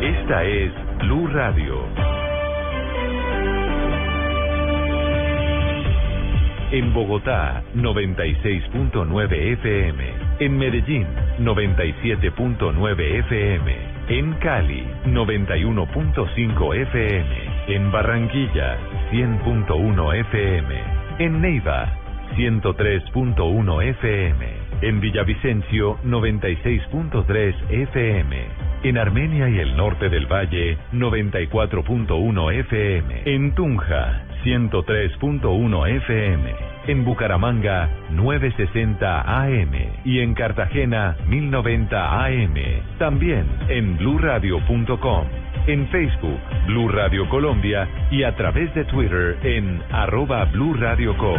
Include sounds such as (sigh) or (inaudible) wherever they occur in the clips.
Esta es Blue Radio. En Bogotá, 96.9 FM. En Medellín, 97.9 FM. En Cali, 91.5 FM. En Barranquilla, 100.1 FM. En Neiva, 103.1 FM. En Villavicencio, 96.3 FM. En Armenia y el norte del valle, 94.1 FM. En Tunja, 103.1 FM. En Bucaramanga, 960 AM. Y en Cartagena, 1090 AM. También en bluradio.com. En Facebook, Blue Radio Colombia y a través de Twitter en arroba Blue Radio Co.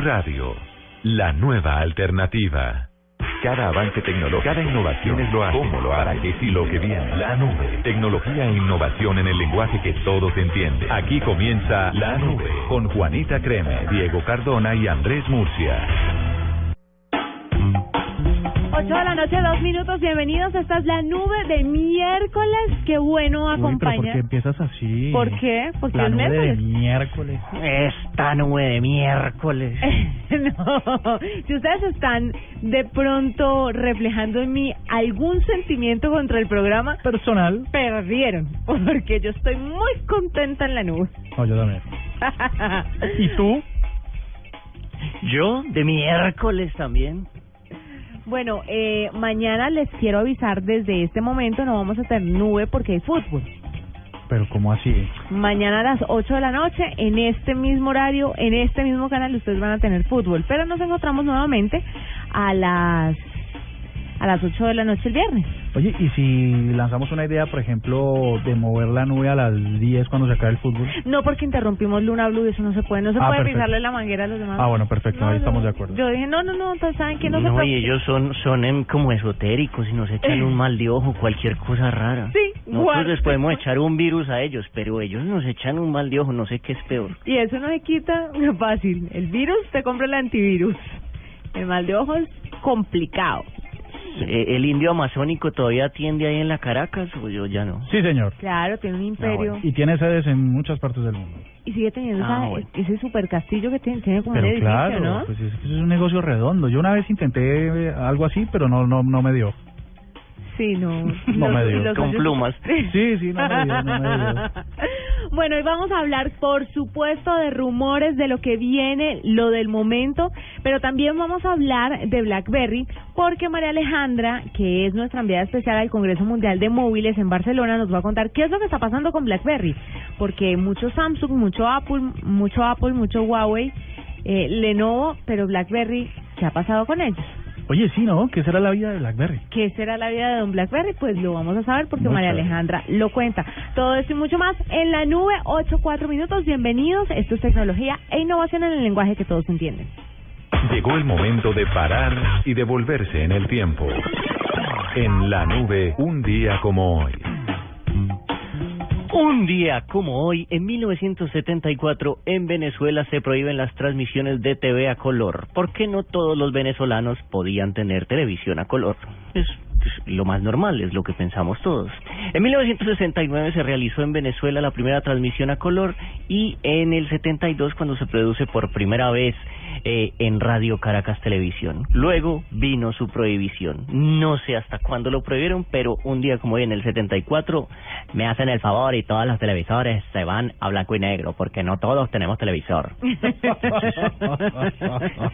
Radio, la nueva alternativa. Cada avance tecnológico, cada innovación es lo hace. ¿Cómo lo hará? ¿Qué y lo que viene? La nube. Tecnología e innovación en el lenguaje que todos entienden. Aquí comienza La Nube con Juanita Creme, Diego Cardona y Andrés Murcia. 10 minutos, bienvenidos. Esta es la nube de miércoles. Qué bueno acompaña. Uy, ¿pero ¿Por qué empiezas así? ¿Por qué? Porque la es nube miércoles. De miércoles. Esta nube de miércoles. (laughs) no. Si ustedes están de pronto reflejando en mí algún sentimiento contra el programa personal, perdieron. Porque yo estoy muy contenta en la nube. No, yo también. (laughs) ¿Y tú? Yo de miércoles también bueno, eh, mañana les quiero avisar desde este momento, no vamos a tener nube porque hay fútbol. Pero ¿cómo así? Mañana a las 8 de la noche, en este mismo horario, en este mismo canal, ustedes van a tener fútbol. Pero nos encontramos nuevamente a las a las 8 de la noche el viernes. Oye, ¿y si lanzamos una idea, por ejemplo, de mover la nube a las 10 cuando se acabe el fútbol? No porque interrumpimos Luna Blue, eso no se puede. No se Ah, puede perfecto. pisarle la manguera a los demás. Ah, bueno, perfecto, No, ahí no. estamos de acuerdo. Yo dije, no, no, no, entonces saben que no, se No, puede. y ellos son, son em, como esotéricos y nos echan un (laughs) mal de ojo, cualquier cosa rara. Sí, Nosotros guarda. les podemos echar un virus a ellos, pero ellos nos echan un mal de ojo, no sé qué es peor. Y eso no se quita (laughs) fácil. El virus, te compra el antivirus. El mal de ojo es complicado. Eh, ¿El indio amazónico todavía atiende ahí en la Caracas o yo ya no? Sí, señor. Claro, tiene un imperio. Y tiene sedes en muchas partes del mundo. Y sigue teniendo Ah, esa- bueno. ese super castillo que tiene, tiene como Pero un edificio, claro, ¿no? pues es, es un negocio redondo. Yo una vez intenté algo así, pero no no no me dio. Sí, no. (laughs) No Los- me dio. los Con plumas. (laughs) Sí, sí, no me dio, no me dio. (laughs) Bueno, hoy vamos a hablar, por supuesto, de rumores, de lo que viene, lo del momento, pero también vamos a hablar de BlackBerry, porque María Alejandra, que es nuestra enviada especial al Congreso Mundial de Móviles en Barcelona, nos va a contar qué es lo que está pasando con BlackBerry, porque mucho Samsung, mucho Apple, mucho Apple, mucho Huawei, eh, Lenovo, pero BlackBerry, ¿qué ha pasado con ellos? Oye, sí, ¿no? ¿Qué será la vida de BlackBerry? ¿Qué será la vida de Don Blackberry? Pues lo vamos a saber porque María. Alejandra lo cuenta. Todo esto y mucho más en la nube, 8, 4 minutos. Bienvenidos. Esto es tecnología e innovación en el lenguaje que todos entienden. Llegó el momento de parar y devolverse en el tiempo. En la nube, un día como hoy. Un día como hoy, en 1974, en Venezuela se prohíben las transmisiones de TV a color, porque no todos los venezolanos podían tener televisión a color. Es pues, lo más normal, es lo que pensamos todos. En 1969 se realizó en Venezuela la primera transmisión a color y en el 72 cuando se produce por primera vez eh, en Radio Caracas Televisión. Luego vino su prohibición. No sé hasta cuándo lo prohibieron, pero un día como hoy en el 74 me hacen el favor y todos los televisores se van a blanco y negro porque no todos tenemos televisor. (laughs)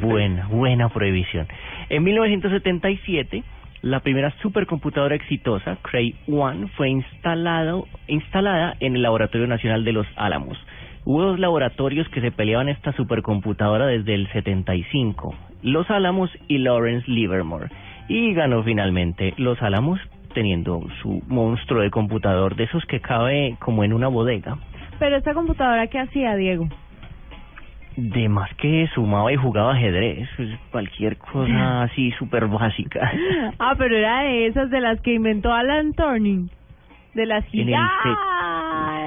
buena, buena prohibición. En 1977 la primera supercomputadora exitosa, Cray One, fue instalado, instalada en el Laboratorio Nacional de los Álamos. Hubo dos laboratorios que se peleaban esta supercomputadora desde el 75, Los Álamos y Lawrence Livermore. Y ganó finalmente Los Álamos teniendo su monstruo de computador de esos que cabe como en una bodega. Pero esta computadora, ¿qué hacía, Diego? De más que sumaba y jugaba ajedrez, pues, cualquier cosa (laughs) así súper básica. Ah, pero era de esas de las que inventó Alan Turing. De las gigantes.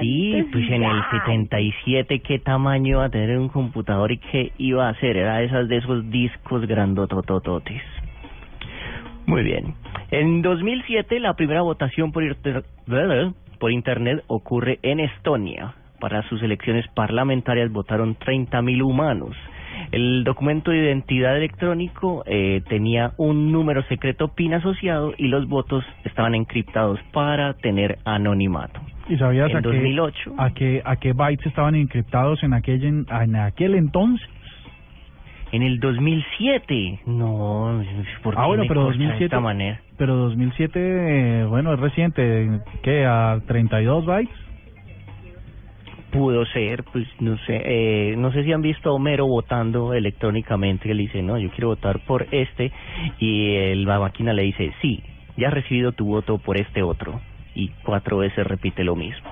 Sí, pues en el gigantes. 77 qué tamaño iba a tener un computador y qué iba a hacer, era esas de esos discos grandototototes. Muy bien. En 2007 la primera votación por, inter- por internet ocurre en Estonia. Para sus elecciones parlamentarias votaron 30.000 humanos. El documento de identidad electrónico eh, tenía un número secreto PIN asociado y los votos estaban encriptados para tener anonimato. ¿Y sabías En a qué, 2008. a qué a qué bytes estaban encriptados en aquel en, en aquel entonces? En el 2007, no, ¿por qué Ah, bueno, me pero corta de 2007 esta manera? Pero 2007, eh, bueno, es reciente, ¿qué? ¿A 32 bytes? Pudo ser, pues no sé, eh, no sé si han visto a Homero votando electrónicamente, que le dice, no, yo quiero votar por este, y el, la máquina le dice, sí, ya has recibido tu voto por este otro, y cuatro veces repite lo mismo.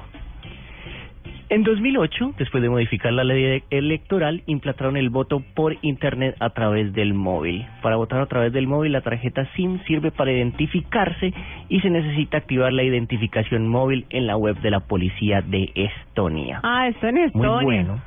En 2008, después de modificar la ley electoral, implantaron el voto por Internet a través del móvil. Para votar a través del móvil, la tarjeta SIM sirve para identificarse y se necesita activar la identificación móvil en la web de la policía de Estonia. Ah, esto en Estonia. Muy bueno.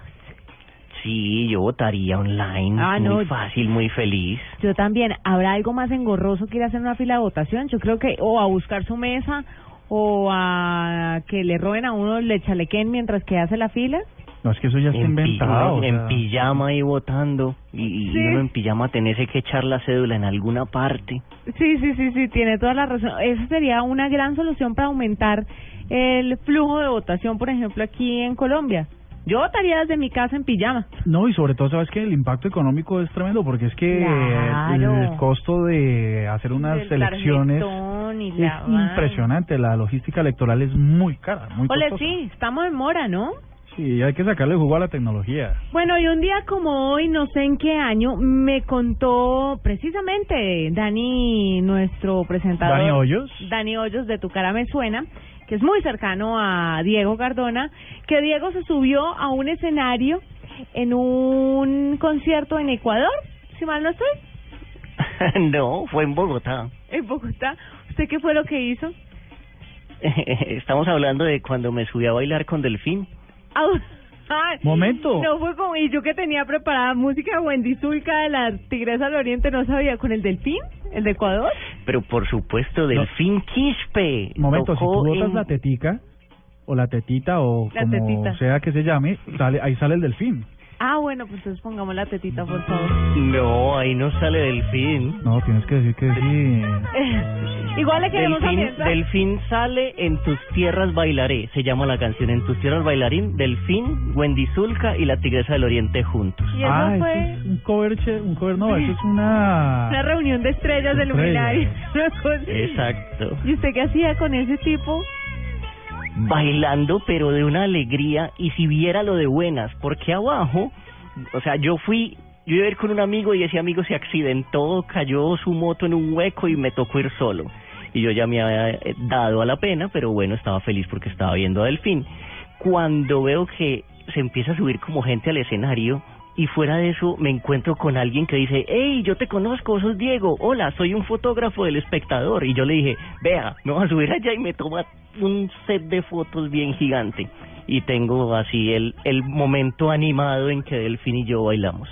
Sí, yo votaría online. Ah, muy no. fácil, muy feliz. Yo también. ¿Habrá algo más engorroso que ir a hacer una fila de votación? Yo creo que o a buscar su mesa o a que le roben a uno, le chalequen mientras que hace la fila. No, es que eso ya está en, pi- inventado. o en pijama ahí votando y, y Sí. uno en pijama tenese que echar la cédula en alguna parte. Sí, sí, sí, sí, tiene toda la razón. Esa sería una gran solución para aumentar el flujo de votación, por ejemplo, aquí en Colombia. Yo votaría desde mi casa en pijama. No, y sobre todo, sabes que el impacto económico es tremendo, porque es que Claro. el costo de hacer unas Del elecciones y es la impresionante. La logística electoral es muy cara, muy Ole, costosa. sí, estamos en mora, ¿no? Sí, hay que sacarle jugo a la tecnología. Bueno, y un día como hoy, no sé en qué año, me contó precisamente Dani, nuestro presentador. Dani Hoyos. Dani Hoyos de Tu Cara Me Suena, que es muy cercano a Diego Cardona, que Diego se subió a un escenario en un concierto en Ecuador, si mal no estoy, (laughs) no, fue en Bogotá. en Bogotá. ¿Usted qué fue lo que hizo? (laughs) Estamos hablando de cuando me subí a bailar con Delfín. Au. Momento. No fue como, y yo que tenía preparada música Wendy Zulka de la Tigresa del Oriente, no sabía, con el delfín, el de Ecuador. Pero por supuesto, Delfín Quispe. Momento, si tú botas en- la tetica, o la tetita, o La como tetita. sea que se llame, sale ahí sale el delfín. Ah, bueno, pues entonces pongamos la tetita, por favor. No, ahí no sale Delfín. No, tienes que decir que sí. (laughs) Igual le queremos Delfín, ambientar. Delfín sale en tus tierras bailaré, se llama la canción. En tus tierras bailarín, Delfín, Wendy Zulka y la Tigresa del Oriente juntos. Y eso ah, fue eso es un cover, che- un cover, no, eso es (laughs) una... una reunión de estrellas de Estrellas. luminarias. (laughs) una cosa. Exacto. ¿Y usted qué hacía con ese tipo? Bailando, pero de una alegría, y si viera lo de buenas, porque abajo, o sea, yo fui, yo iba a ir con un amigo y ese amigo se accidentó, cayó su moto en un hueco y me tocó ir solo. Y yo ya me había eh, dado a la pena, pero bueno, estaba feliz porque estaba viendo a Delfín. Cuando veo que se empieza a subir como gente al escenario, y fuera de eso me encuentro con alguien que dice, hey, yo te conozco, sos Diego, hola, soy un fotógrafo del espectador. Y yo le dije, vea, me voy a subir allá y me toma un set de fotos bien gigante. Y tengo así el, el momento animado en que Delfín y yo bailamos.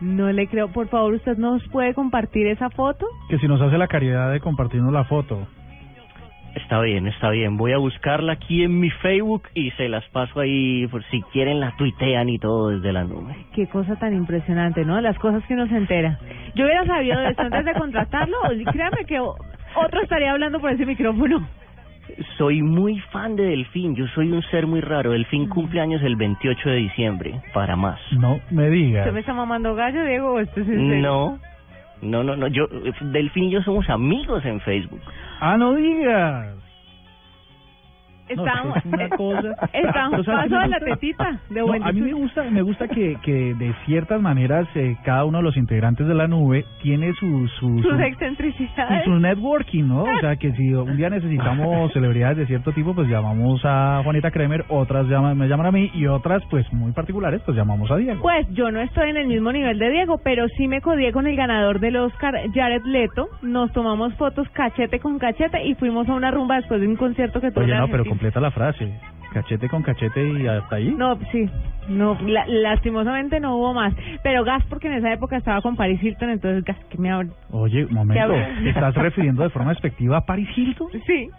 No le creo. Por favor, ¿usted nos puede compartir esa foto? Que si nos hace la caridad de compartirnos la foto. Está bien, está bien. Voy a buscarla aquí en mi Facebook y se las paso ahí por si quieren la tuitean y todo desde la nube. Qué cosa tan impresionante, ¿no? Las cosas que uno se entera. Yo hubiera sabido de esto antes de contratarlo. Créame que otro estaría hablando por ese micrófono. Soy muy fan de Delfín, yo soy un ser muy raro. Delfín cumple años el 28 de diciembre, para más. No me digas. ¿Usted me está mamando gallo, Diego? o esto es en serio? No, no, no, no. Yo, Delfín y yo somos amigos en Facebook. Ah, no digas. No, Estamos, es una (laughs) cosa. estamos O sea, paso de la tetita de No, a mí me gusta, me gusta que, que de ciertas maneras eh, cada uno de los integrantes de la nube tiene su su, sus su- excentricidades. y su networking, ¿no? O sea, que si un día necesitamos (laughs) celebridades de cierto tipo, pues llamamos a Juanita Kremer, otras llaman, me llaman a mí y otras, pues muy particulares, pues llamamos a Diego. Pues yo no estoy en el mismo nivel de Diego, pero sí me codié con el ganador del Oscar, Jared Leto. Nos tomamos fotos cachete con cachete y fuimos a una rumba después de un concierto que tuvo Oye, no, pero. Completa la frase. Cachete con cachete y hasta ahí. No, sí. No, la- lastimosamente no hubo más. Pero gas porque en esa época estaba con Paris Hilton, entonces gas que me abre. Oye, un momento. estás refiriendo de forma despectiva a Paris Hilton? Sí.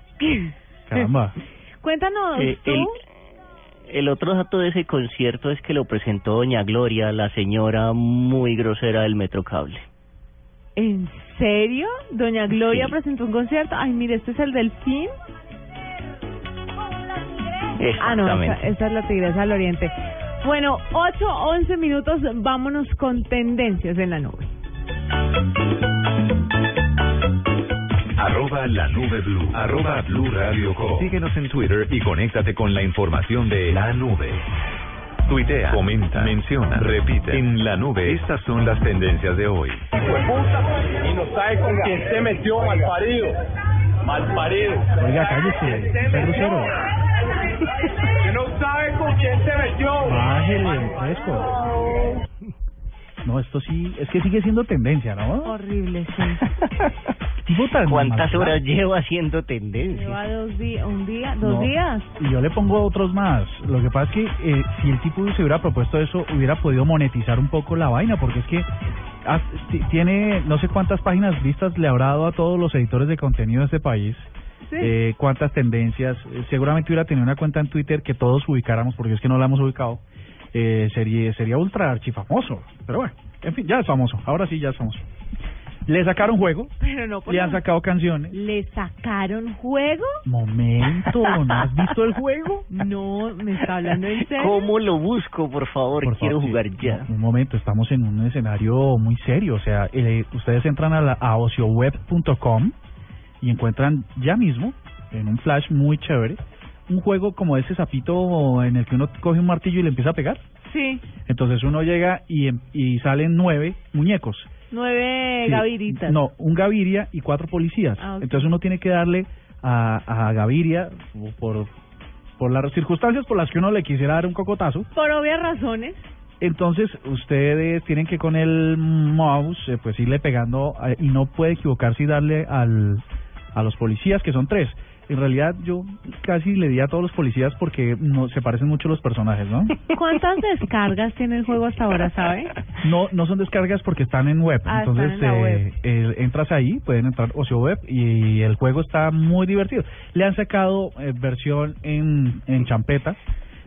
Caramba. Cuéntanos Eh, tú. el, el otro dato de ese concierto es que lo presentó Doña Gloria, la señora muy grosera del Metrocable. ¿En serio? Doña Gloria Sí. presentó un concierto. Ay, mire, este es el delfín. Ah, no, esa, esa es la tigresa del oriente. Bueno, 8, 11 minutos, vámonos con tendencias en la nube. Arroba la nube blue. Arroba blue radio com. Síguenos en Twitter y conéctate con la información de la nube. Tuitea, comenta, menciona, repite. En la nube, estas son las tendencias de hoy. y no sabe con quién se metió, mal parido. Mal parido. Oiga, cállese. Que no sabe con quién se metió. Bájele, fresco. No, esto sí, es que sigue siendo tendencia, ¿no? Horrible, sí. (laughs) Tipo tan ¿Cuántas mal- horas lleva haciendo tendencia? Lleva dos días, un día, dos No, días. Y yo le pongo otros más. Lo que pasa es que eh, si el tipo se hubiera propuesto eso, hubiera podido monetizar un poco la vaina, porque es que ti- tiene no sé cuántas páginas vistas le habrá dado a todos los editores de contenido de este país. Sí. Eh, cuántas tendencias. Eh, seguramente hubiera tenido una cuenta en Twitter que todos ubicáramos, porque es que no la hemos ubicado. Eh, sería, sería ultra archifamoso. Pero bueno, en fin, ya es famoso. Ahora sí, ya es famoso. Le sacaron juego, Pero no le han sacado canciones. ¿Le sacaron juego? Momento, ¿no has visto el juego? No, me está hablando en serio. ¿Cómo lo busco, por favor? Por Quiero favor, sí. jugar ya. Un momento, estamos en un escenario muy serio. O sea, eh, ustedes entran a, la, a ocioweb.com y encuentran ya mismo, en un flash muy chévere, un juego como ese sapito en el que uno coge un martillo y le empieza a pegar. Sí, Entonces uno llega y, em- y salen nueve muñecos. nueve Sí, gaviritas. No, un Gaviria y cuatro policías. Ah. Entonces uno tiene que darle a, a Gaviria por, por las circunstancias por las que uno le quisiera dar un cocotazo. Por obvias razones. Entonces ustedes tienen que con el mouse eh, pues irle pegando eh, y no puede equivocarse y darle al, a los policías que son tres. En realidad yo casi le di a todos los policías porque no se parecen mucho los personajes, ¿no? (laughs) ¿Cuántas descargas tiene el juego hasta ahora, sabe? No no son descargas porque están en web. Ah, Entonces en eh, web. eh, entras ahí, pueden entrar Ocio Web y el juego está muy divertido. Le han sacado eh, versión en, en champeta,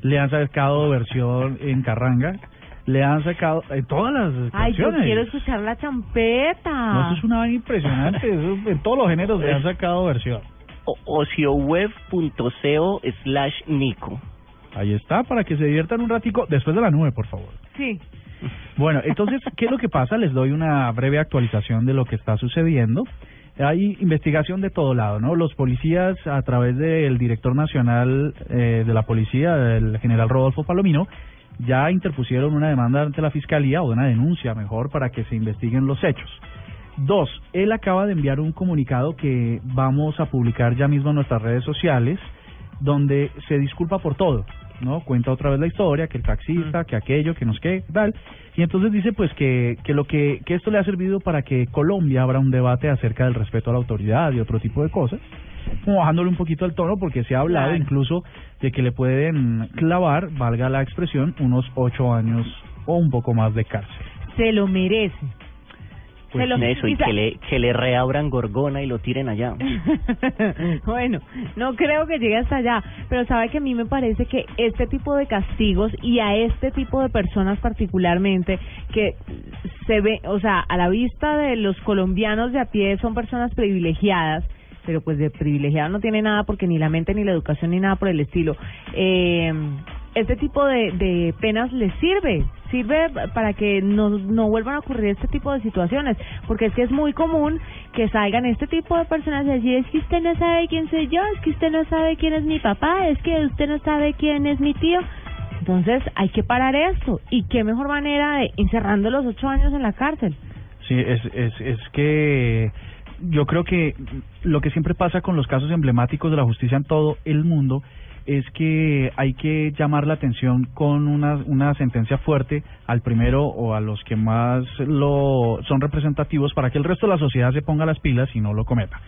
le han sacado versión en carranga, le han sacado en todas las Ay, yo quiero escuchar la champeta. No, eso es una vaina impresionante. eso en todos los géneros le han sacado versión. Ocioweb.co slash Nico. Ahí está, para que se diviertan un ratico después de la nube, por favor. Sí. Bueno, entonces, (laughs) ¿qué es lo que pasa? Les doy una breve actualización de lo que está sucediendo. Hay investigación de todo lado, ¿no? Los policías, a través del director nacional eh, de la policía, el general Rodolfo Palomino, ya interpusieron una demanda ante la fiscalía, o una denuncia mejor, para que se investiguen los hechos. Dos, él acaba de enviar un comunicado que vamos a publicar ya mismo en nuestras redes sociales, donde se disculpa por todo, ¿no? Cuenta otra vez la historia, que el taxista, que aquello, que nos qué, tal. Y entonces dice pues que, que lo que, que esto le ha servido para que Colombia abra un debate acerca del respeto a la autoridad y otro tipo de cosas, como bajándole un poquito el tono porque se ha hablado Claro. incluso de que le pueden clavar, valga la expresión, unos ocho años o un poco más de cárcel. Se lo merece. Pues Se lo- eso, y que le, que le reabran Gorgona y lo tiren allá. (laughs) bueno, no creo que llegue hasta allá, pero sabe que a mí me parece que este tipo de castigos y a este tipo de personas particularmente que se ve, o sea, a la vista de los colombianos de a pie son personas privilegiadas, pero pues de privilegiado no tiene nada porque ni la mente ni la educación ni nada por el estilo. Eh, este tipo de, de penas les sirve, sirve para que no, no vuelvan a ocurrir este tipo de situaciones, porque es que es muy común que salgan este tipo de personas y decir, es que usted no sabe quién soy yo, es que usted no sabe quién es mi papá, es que usted no sabe quién es mi tío. Entonces hay que parar esto. ¿Y qué mejor manera de encerrando los ocho años en la cárcel? Sí, es, es, es que yo creo que lo que siempre pasa con los casos emblemáticos de la justicia en todo el mundo es que hay que llamar la atención con una, una sentencia fuerte al primero o a los que más lo son representativos para que el resto de la sociedad se ponga las pilas y no lo cometa.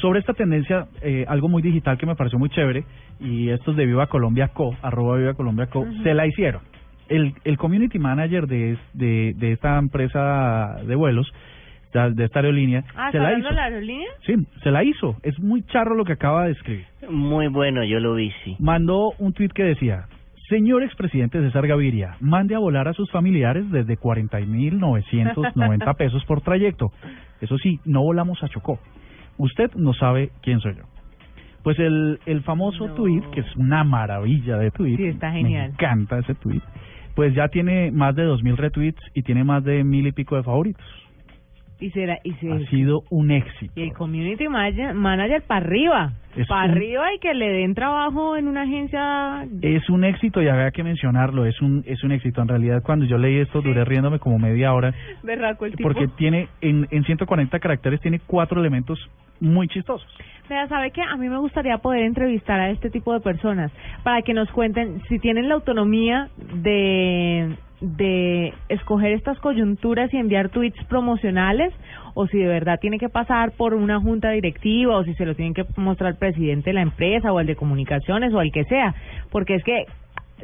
Sobre esta tendencia, eh, algo muy digital que me pareció muy chévere, y estos de Viva Colombia Co, arroba Viva Colombia Co, se la hicieron. El, el community manager de, es- de, de esta empresa de vuelos, de, de esta aerolínea, Ah, se ¿está la hizo. la aerolínea? Sí, se la hizo. Es muy charro lo que acaba de escribir. Muy bueno, yo lo vi, sí. Mandó un tuit que decía, señor expresidente César Gaviria, mande a volar a sus familiares desde 40.990 pesos por trayecto. Eso sí, no volamos a Chocó. Usted no sabe quién soy yo. Pues el, el famoso No. tuit, que es una maravilla de tuit, Sí, está me genial. encanta ese tuit, pues ya tiene más de 2.000 retweets y tiene más de mil y pico de favoritos. Y será, y se, Ha sido un éxito. Y el community manager, manager para arriba. Es Para un- arriba y que le den trabajo en una agencia. Es un éxito y había que mencionarlo, es un es un éxito. En realidad, cuando yo leí esto, duré riéndome como media hora, (laughs) Berraco el tipo. porque tiene, en, en 140 caracteres, tiene cuatro elementos muy chistosos. Vea, ¿sabe qué? A mí me gustaría poder entrevistar a este tipo de personas para que nos cuenten si tienen la autonomía de, de escoger estas coyunturas y enviar tweets promocionales o si de verdad tiene que pasar por una junta directiva o si se lo tienen que mostrar al presidente de la empresa o al de comunicaciones o al que sea. Porque es que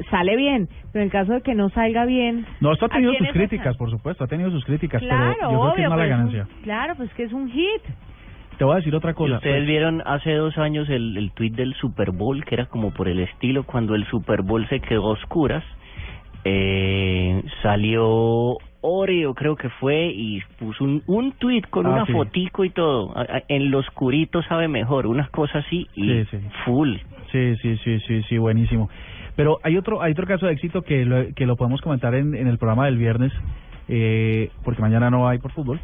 sale bien, pero en caso de que no salga bien... No, esto ha ¿a tenido sus críticas, por supuesto, ha tenido sus críticas, Claro, pero yo creo que es obvio, mala pero es un- ganancia. claro, pues que es un hit. Te voy a decir otra ¿Y cosa. ustedes pues, vieron hace dos años el, el tuit del Super Bowl, que era como por el estilo, cuando el Super Bowl se quedó a oscuras, eh, salió Oreo, creo que fue, y puso un, un tuit con Ah, una sí. fotico y todo. En lo oscurito sabe mejor, unas cosas así, y Sí, sí. full. Sí, sí, sí, sí, sí, buenísimo. Pero hay otro, hay otro caso de éxito que lo, que lo podemos comentar en, en el programa del viernes, eh, porque mañana no hay por fútbol,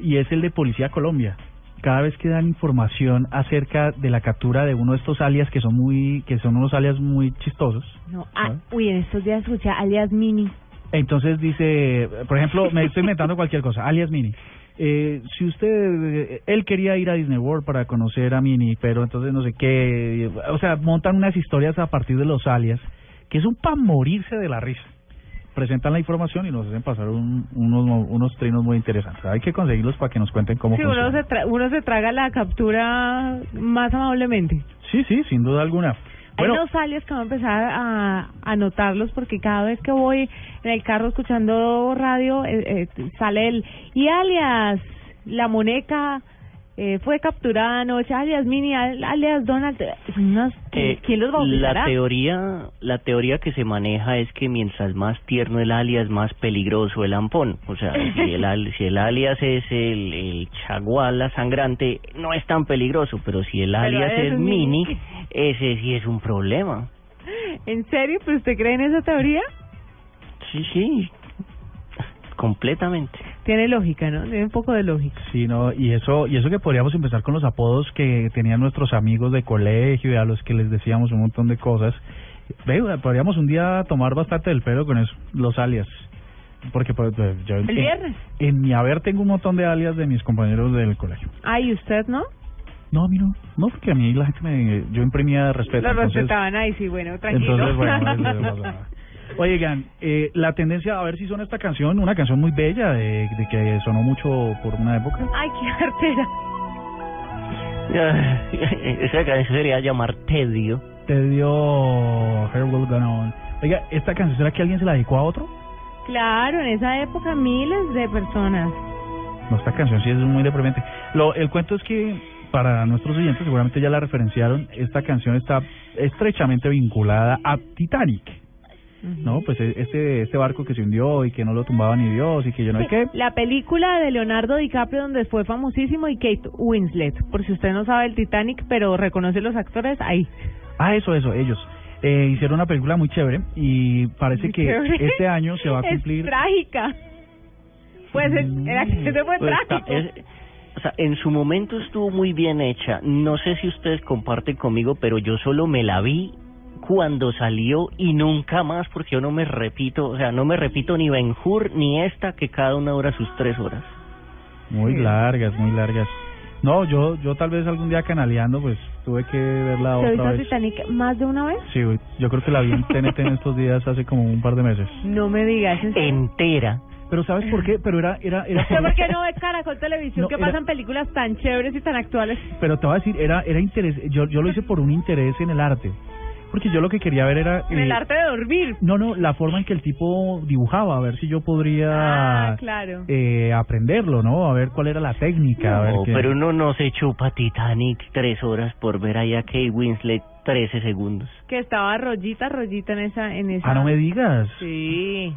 y es el de Policía Colombia. Cada vez que dan información acerca de la captura de uno de estos alias que son muy, que son unos alias muy chistosos. No, ah, uy, en estos días escuché alias Mini. Entonces dice, por ejemplo, me estoy inventando cualquier cosa, alias Mini. Eh, si usted, eh, él quería ir a Disney World para conocer a Mini, pero entonces no sé qué, o sea, montan unas historias a partir de los alias, que es un para morirse de la risa. Presentan la información y nos hacen pasar un- unos, unos trinos muy interesantes. Hay que conseguirlos para que nos cuenten cómo Sí, uno funciona. se, tra- uno se traga la captura más amablemente. Sí, sí, sin duda alguna. Bueno, Hay unos alias que voy a empezar a anotarlos porque cada vez que voy en el carro escuchando radio eh, eh, sale el y alias la muñeca eh, fue capturada anoche alias Mini al- alias Donald unas- Eh, ¿quién los bautizará? La teoría, la teoría que se maneja es que mientras más tierno el alias, más peligroso el ampón. O sea, (laughs) si el, si el alias es el, el chaguala sangrante, no es tan peligroso, pero si el alias es mini, mini. ese sí es un problema. ¿En serio? ¿Pero usted cree en esa teoría? Sí, sí, completamente. Tiene lógica, ¿no? Tiene un poco de lógica. Sí, no, y eso, y eso que podríamos empezar con los apodos que tenían nuestros amigos de colegio y a los que les decíamos un montón de cosas. Ve, podríamos un día tomar bastante del pelo con eso, los alias. Porque pues, pues, yo El viernes. en mi haber tengo un montón de alias de mis compañeros del colegio. Ay, ¿usted no? No, a mí no. No, porque a mí la gente me... Yo imprimía respeto. Lo entonces- respetaban ahí, sí, bueno, tranquilo. Entonces, bueno. (laughs) Oigan, eh, la tendencia, a ver si son esta canción, una canción muy bella, de, de que sonó mucho por una época. Ay, qué artera. (laughs) Esa canción sería llamar tedio. te dio Her Will Go On. Oiga, ¿esta canción será que alguien se la dedicó a otro? Claro, en esa época miles de personas. No, esta canción sí es muy deprimente. Lo, el cuento es que para nuestros oyentes seguramente ya la referenciaron, esta canción está estrechamente vinculada a Titanic. No, pues e- este este barco que se hundió y que no lo tumbaba ni Dios y que yo no sé qué. La película de Leonardo DiCaprio donde fue famosísimo y Kate Winslet. Por si usted no sabe el Titanic, pero reconoce los actores, ahí. Ah, eso, eso, ellos. Eh, hicieron una película muy chévere y parece Muy que chévere. este año se va a (laughs) cumplir... Es trágica. Pues el, el accidente fue Pues está- trágico. es- o sea, en su momento estuvo muy bien hecha. No sé si ustedes comparten conmigo, pero yo solo me la vi cuando salió y nunca más porque yo no me repito, o sea, no me repito ni Ben Hur ni esta que cada una dura sus tres horas. Muy largas, muy largas. No, yo yo tal vez algún día canaleando, pues tuve que verla ¿Se otra vez. Titanic más de una vez? Sí, yo creo que la vi en (laughs) TNT en estos días hace como un par de meses. No me digas. Entera. Pero ¿sabes por qué? Pero era era era (laughs) ¿Usted por qué no ve Caracol Televisión No, que era- pasan películas tan chéveres y tan actuales? Pero te voy a decir, era era interés, yo yo lo (laughs) hice por un interés en el arte. Porque yo lo que quería ver era En eh, el arte de dormir. No, no, la forma en que el tipo dibujaba, a ver si yo podría Ah, claro. eh, aprenderlo, ¿no? A ver cuál era la técnica. a ver No, qué- pero uno no se chupa Titanic tres horas por ver ahí a Kate Winslet 13 segundos. Que estaba rollita, rollita en esa... En esa... Ah, no me digas. Sí.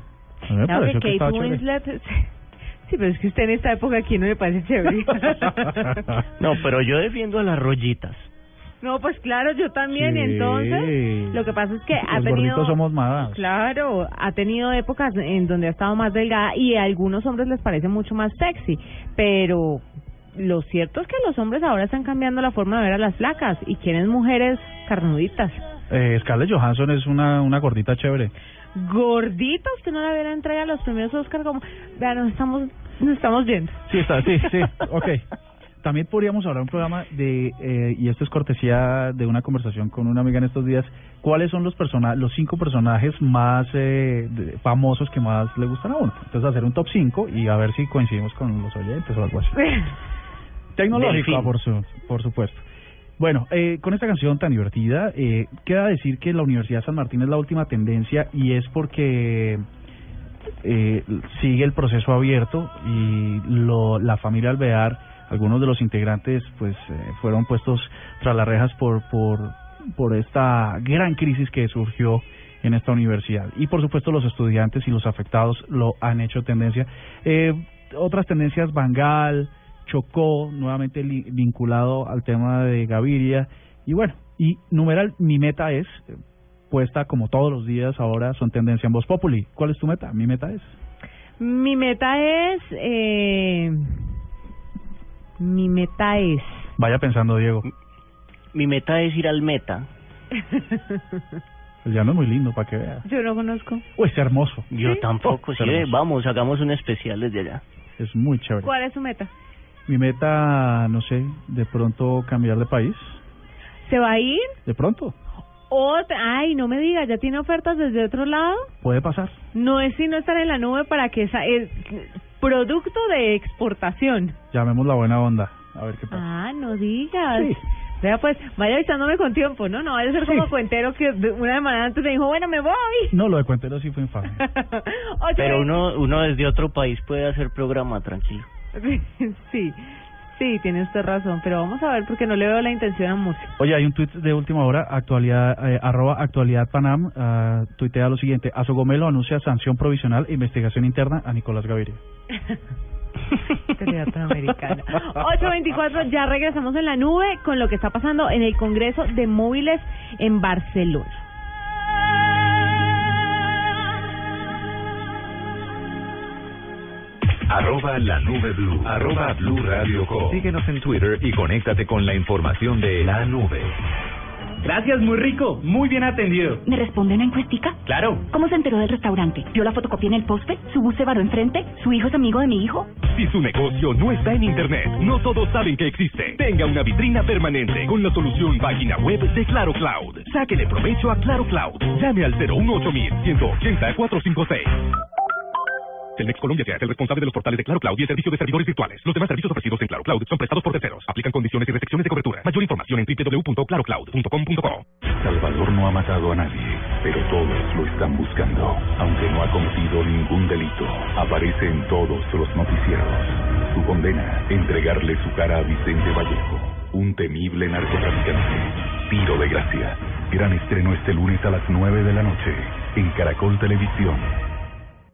A me No, que que Kate chévere. Winslet... (laughs) Sí, pero es que usted en esta época aquí no le parece chévere. (laughs) No, pero yo defiendo a las rollitas. No, pues claro, yo también. Sí. Entonces, lo que pasa es que ha Los tenido... gorditos somos más. Claro, ha tenido épocas en donde ha estado más delgada y a algunos hombres les parece mucho más sexy, pero lo cierto es que los hombres ahora están cambiando la forma de ver a las flacas y quieren mujeres carnuditas. Eh, Scarlett Johansson es una, una gordita chévere. Gordita, usted no la viera entrega a los premios Oscar como, vean, nos estamos, nos estamos viendo. Sí, está, sí, sí, (laughs) ok. También podríamos hablar un programa de, eh, y esto es cortesía de una conversación con una amiga en estos días, cuáles son los persona los cinco personajes más eh, de- famosos que más le gustan a uno. Entonces hacer un top 5 y a ver si coincidimos con los oyentes o algo así. (laughs) Tecnológico, por, su, por supuesto. Bueno, eh, con esta canción tan divertida, eh, queda decir que la Universidad de San Martín es la última tendencia y es porque eh, sigue el proceso abierto y lo, la familia Alvear, algunos de los integrantes, pues eh, fueron puestos tras las rejas por, por, por esta gran crisis que surgió en esta universidad. Y por supuesto los estudiantes y los afectados lo han hecho tendencia. Eh, otras tendencias, Bangal, Chocó, nuevamente vinculado al tema de Gaviria. Y bueno, y numeral, mi meta es, eh, puesta como todos los días ahora, son tendencia en Voz Populi. ¿Cuál es tu meta? Mi meta es. Mi meta es, eh, mi meta es, Vaya pensando, Diego. Mi meta es ir al meta. El llano es muy lindo para que vea. yo no conozco. Uy, es hermoso. Yo tampoco, Oh, sí, hermoso. vamos, hagamos un especial desde allá. Es muy chévere. ¿Cuál es su meta? Mi meta, no sé, de pronto cambiar de país. ¿Se va a ir? De pronto. Otra, ay, no me diga, ¿ya tiene ofertas desde otro lado? Puede pasar. No es sino estar en la nube para que esa es producto de exportación. Llamemos la buena onda. A ver qué pasa. Ah, no digas. Sí. Vea pues, vaya avisándome con tiempo, ¿no? No vaya a ser como Sí. cuentero que de- una semana antes me dijo, bueno, me voy. No, lo de Cuentero sí fue infame. (laughs) Pero uno, uno desde otro país puede hacer programa tranquilo. (laughs) sí, sí, tiene usted razón, pero vamos a ver porque no le veo la intención a música. Oye, hay un tuit de última hora, actualidad, eh, arroba actualidad Panam, ah, tuitea lo siguiente, Azogomelo anuncia sanción provisional e investigación interna a Nicolás Gaviria. Teatro americano. 824, ya regresamos en la nube con lo que está pasando en el Congreso de Móviles en Barcelona. Arroba la nube blue. Arroba blue radio com. Síguenos en Twitter y conéctate con la información de la nube. Gracias, muy rico, muy bien atendido. ¿Me responde una encuestica? Claro. ¿Cómo se enteró del restaurante? ¿Vio la fotocopia en el poste? ¿Su bus se varó enfrente? ¿Su hijo es amigo de mi hijo? Si su negocio no está en Internet, no todos saben que existe. Tenga una vitrina permanente con la solución página web de Claro Cloud. Sáquele provecho a Claro Cloud. Llame al 018 180 456. Telmex Colombia es el responsable de los portales de Claro Cloud y el servicio de servidores virtuales. Los demás servicios ofrecidos en Claro Cloud son prestados por terceros. Aplican condiciones y restricciones de cobertura. Mayor información en www.clarocloud.com.co. Salvador no ha matado a nadie, pero todos lo están buscando. Aunque no ha cometido ningún delito, aparece en todos los noticieros. Su condena, entregarle su cara a Vicente Vallejo, un temible narcotraficante. Tiro de gracia. Gran estreno este lunes a las 9 de la noche en Caracol Televisión.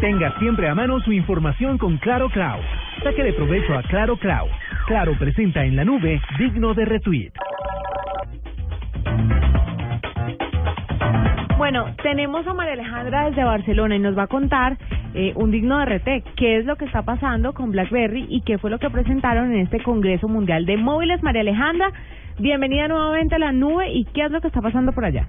Tenga siempre a mano su información con Claro Cloud. Saque de provecho a Claro Cloud. Claro presenta en la nube digno de retweet. Bueno, tenemos a María Alejandra desde Barcelona y nos va a contar eh, un digno de RT, qué es lo que está pasando con BlackBerry y qué fue lo que presentaron en este Congreso Mundial de Móviles. María Alejandra, bienvenida nuevamente a la nube y qué es lo que está pasando por allá.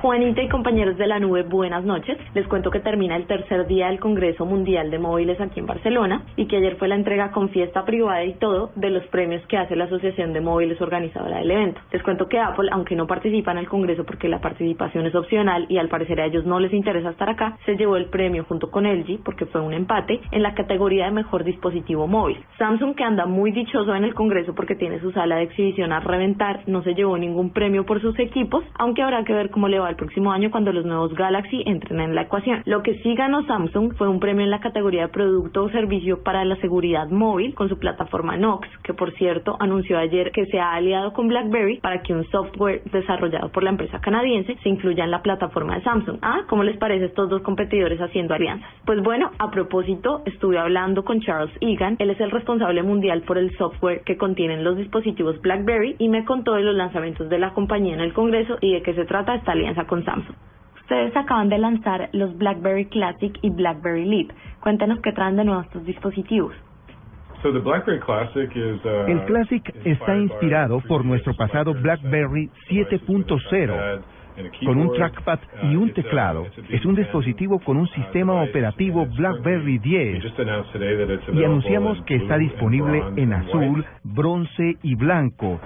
Juanita y compañeros de la nube, buenas noches. Les cuento que termina el tercer día del Congreso Mundial de Móviles aquí en Barcelona y que ayer fue la entrega con fiesta privada y todo de los premios que hace la Asociación de Móviles organizadora del evento. Les cuento que Apple, aunque no participa en el Congreso porque la participación es opcional y al parecer a ellos no les interesa estar acá, se llevó el premio junto con LG porque fue un empate en la categoría de mejor dispositivo móvil. Samsung, que anda muy dichoso en el Congreso porque tiene su sala de exhibición a reventar, no se llevó ningún premio por sus equipos, aunque habrá que ver cómo le va el próximo año cuando los nuevos Galaxy entren en la ecuación. Lo que sí ganó Samsung fue un premio en la categoría de producto o servicio para la seguridad móvil con su plataforma Knox, que por cierto anunció ayer que se ha aliado con BlackBerry para que un software desarrollado por la empresa canadiense se incluya en la plataforma de Samsung. Ah, ¿cómo les parece estos dos competidores haciendo alianzas? Pues bueno, a propósito, estuve hablando con Charles Egan, él es el responsable mundial por el software que contienen los dispositivos BlackBerry y me contó de los lanzamientos de la compañía en el Congreso y de qué se trata esta alianza con Samsung. Ustedes acaban de lanzar los BlackBerry Classic y BlackBerry Leap. Cuéntenos qué traen de nuevo estos dispositivos. El Classic está inspirado por nuestro pasado BlackBerry 7.0 con un trackpad y un teclado. Es un dispositivo con un sistema operativo BlackBerry 10 y anunciamos que está disponible en azul, bronce y blanco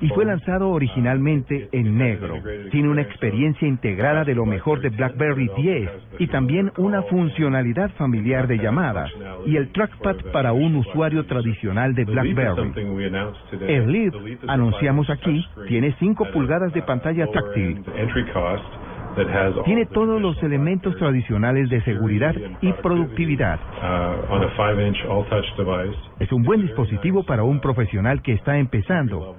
y fue lanzado originalmente en negro. Tiene una experiencia integrada de lo mejor de BlackBerry 10 y también una funcionalidad familiar de llamadas y el trackpad para un usuario tradicional de BlackBerry. El Leap, anunciamos aquí, tiene 5 pulgadas de pantalla táctil. Tiene todos los elementos tradicionales de seguridad y productividad. Es un buen dispositivo para un profesional que está empezando,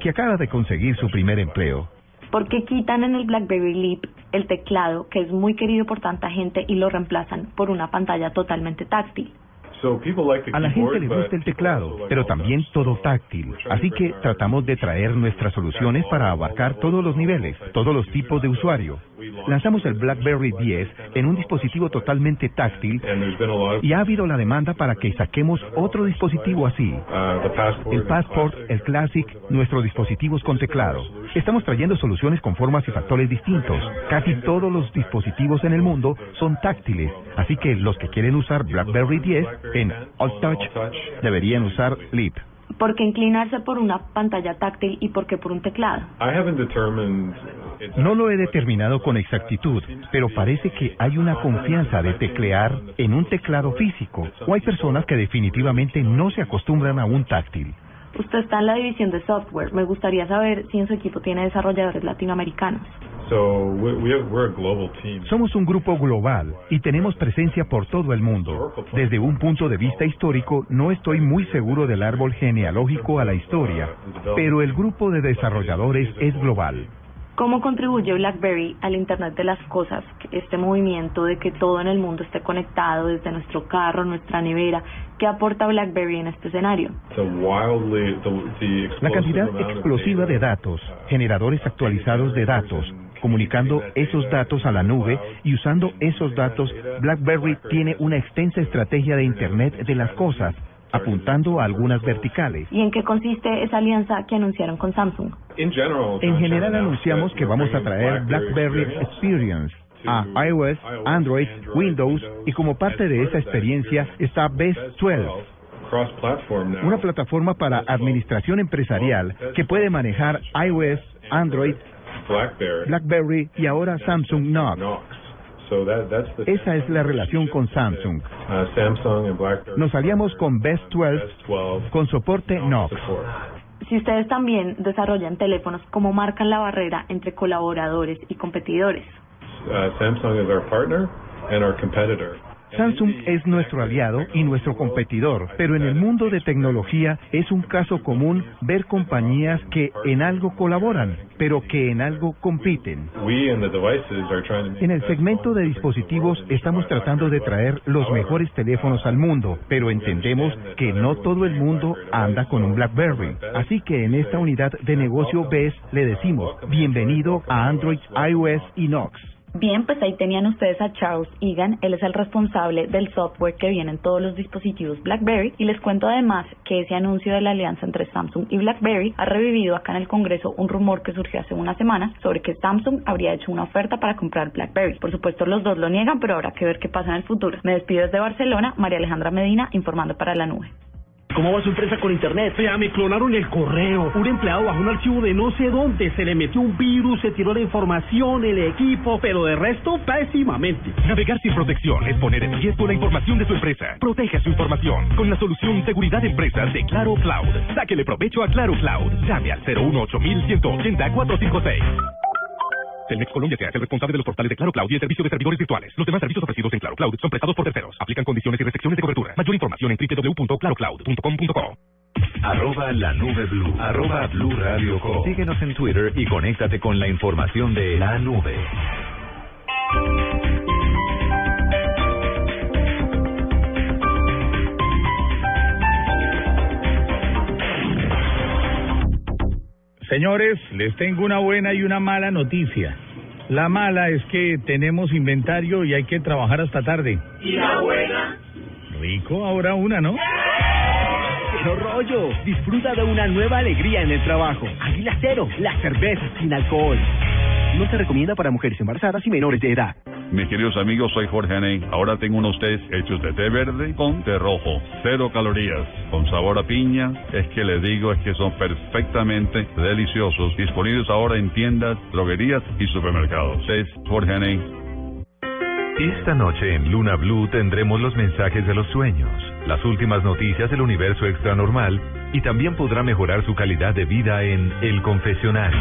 que acaba de conseguir su primer empleo. ¿Por qué quitan en el BlackBerry Leap el teclado, que es muy querido por tanta gente, y lo reemplazan por una pantalla totalmente táctil? A la gente le gusta el teclado, pero también todo táctil. Así que tratamos de traer nuestras soluciones para abarcar todos los niveles, todos los tipos de usuario. Lanzamos el BlackBerry 10 en un dispositivo totalmente táctil y ha habido la demanda para que saquemos otro dispositivo así. El Passport, el Classic, nuestros dispositivos con teclado. Estamos trayendo soluciones con formas y factores distintos. Casi todos los dispositivos en el mundo son táctiles, así que los que quieren usar BlackBerry 10 en Alt Touch deberían usar Leap. ¿Por qué inclinarse por una pantalla táctil y por qué por un teclado? No lo he determinado con exactitud, pero parece que hay una confianza de teclear en un teclado físico, o hay personas que definitivamente no se acostumbran a un táctil. Usted está en la división de software. Me gustaría saber si en su equipo tiene desarrolladores latinoamericanos. Somos un grupo global y tenemos presencia por todo el mundo. Desde un punto de vista histórico, no estoy muy seguro del árbol genealógico a la historia, pero el grupo de desarrolladores es global. ¿Cómo contribuye BlackBerry al Internet de las Cosas, este movimiento de que todo en el mundo esté conectado desde nuestro carro, nuestra nevera? ¿Qué aporta BlackBerry en este escenario? La cantidad explosiva de datos, generadores actualizados de datos, comunicando esos datos a la nube y usando esos datos, BlackBerry tiene una extensa estrategia de Internet de las cosas, apuntando a algunas verticales. ¿Y en qué consiste esa alianza que anunciaron con Samsung? En general anunciamos que vamos a traer BlackBerry Experience a iOS, Android, Windows y como parte de esa experiencia está Best 12, una plataforma para administración empresarial que puede manejar iOS, Android, BlackBerry y ahora Samsung Knox. Esa es la relación con Samsung. Nos aliamos con Best 12 con soporte Knox. Si ustedes también desarrollan teléfonos, ¿cómo marcan la barrera entre colaboradores y competidores? Samsung is our partner and our competitor. Samsung es nuestro aliado y nuestro competidor, pero en el mundo de tecnología es un caso común ver compañías que en algo colaboran, pero que en algo compiten. En el segmento de dispositivos estamos tratando de traer los mejores teléfonos al mundo, pero entendemos que no todo el mundo anda con un BlackBerry. Así que en esta unidad de negocio BES le decimos bienvenido a Android, iOS y Knox. Bien, pues ahí tenían ustedes a Charles Egan, él es el responsable del software que viene en todos los dispositivos BlackBerry y les cuento además que ese anuncio de la alianza entre Samsung y BlackBerry ha revivido acá en el Congreso un rumor que surgió hace una semana sobre que Samsung habría hecho una oferta para comprar BlackBerry. Por supuesto los dos lo niegan, pero habrá que ver qué pasa en el futuro. Me despido desde Barcelona, María Alejandra Medina, informando para la nube. ¿Cómo va su empresa con internet? Ya me clonaron el correo. Un empleado bajó un archivo de no sé dónde, se le metió un virus, se tiró la información, el equipo, pero de resto, pésimamente. Navegar sin protección es poner en riesgo la información de su empresa. Proteja su información con la solución Seguridad Empresas de Claro Cloud. Sáquele provecho a Claro Cloud. Llame al 018 180 456. Telmex Colombia se hace responsable de los portales de Claro Cloud y el servicio de servidores virtuales. Los demás servicios ofrecidos en Claro Cloud son prestados por terceros. Aplican condiciones y restricciones de cobertura. Mayor información en www.clarocloud.com.co. Arroba la nube blue. Arroba blue radio com. Síguenos en Twitter y conéctate con la información de la nube. Señores, les tengo una buena y una mala noticia. La mala es que tenemos inventario y hay que trabajar hasta tarde. ¿Y la buena? Rico, ahora una, ¿no? Pero rollo, disfruta de una nueva alegría en el trabajo. Águila Cero, la cerveza sin alcohol. No se recomienda para mujeres embarazadas y menores de edad. Mis queridos amigos, soy Jorge Aney. Ahora tengo unos tés hechos de té verde con té rojo. Cero calorías, con sabor a piña. Es que les digo, es que son perfectamente deliciosos. Disponibles ahora en tiendas, droguerías y supermercados. Tés Jorge Aney. Esta noche en Luna Blue tendremos los mensajes de los sueños, las últimas noticias del universo extranormal y también podrá mejorar su calidad de vida en El Confesionario.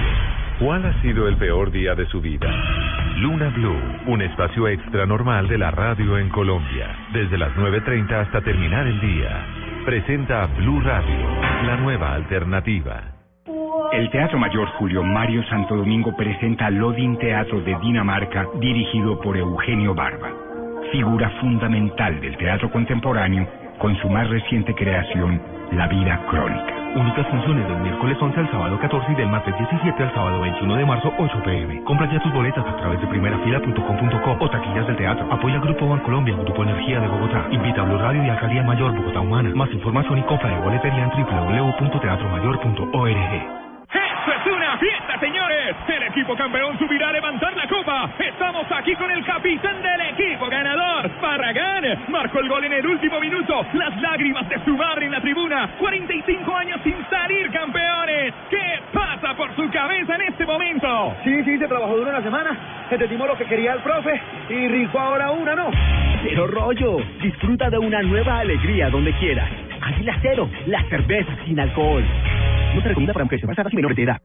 ¿Cuál ha sido el peor día de su vida? Luna Blue, un espacio extra normal de la radio en Colombia, desde las 9.30 hasta terminar el día. Presenta Blue Radio, la nueva alternativa. El Teatro Mayor Julio Mario Santo Domingo presenta Lodin Teatro de Dinamarca, dirigido por Eugenio Barba, figura fundamental del teatro contemporáneo con su más reciente creación, La vida crónica. Únicas funciones del miércoles 11 al sábado 14 y del martes 17 al sábado 21 de marzo 8 pm. Compra ya tus boletas a través de primerafila.com.co o taquillas del teatro. Apoya al Grupo Bancolombia, Grupo Energía de Bogotá. Invita a Blue Radio y Alcaldía Mayor Bogotá Humana. Más información y compra de boletería en www.teatromayor.org. ¡Esto es una fiesta, señores! El equipo campeón subirá a levantar la copa. Estamos aquí con el capitán del equipo ganador, Barragán. Marcó el gol en el último minuto. Las lágrimas de su madre en la tribuna. 45 años sin salir campeones. ¿Qué pasa por su cabeza en este momento? Sí, sí, se trabajó duro una semana. Entendimos lo que quería el profe y rifó ahora una, ¿no? Pero rollo, disfruta de una nueva alegría donde quieras. Águila Cero, la cerveza sin alcohol. No se recomienda para mujeres embarazadas y menores de edad.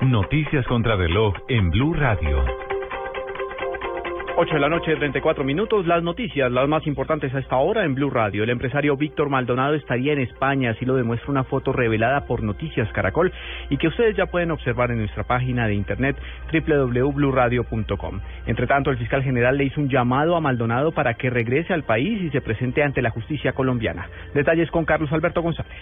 Noticias contra reloj en Blue Radio. 8 de la noche, 34 minutos. Las noticias, las más importantes a esta hora en Blue Radio. El empresario Víctor Maldonado estaría en España, así lo demuestra una foto revelada por Noticias Caracol y que ustedes ya pueden observar en nuestra página de internet www.bluradio.com. Entre tanto, el fiscal general le hizo un llamado a Maldonado para que regrese al país y se presente ante la justicia colombiana. Detalles con Carlos Alberto González.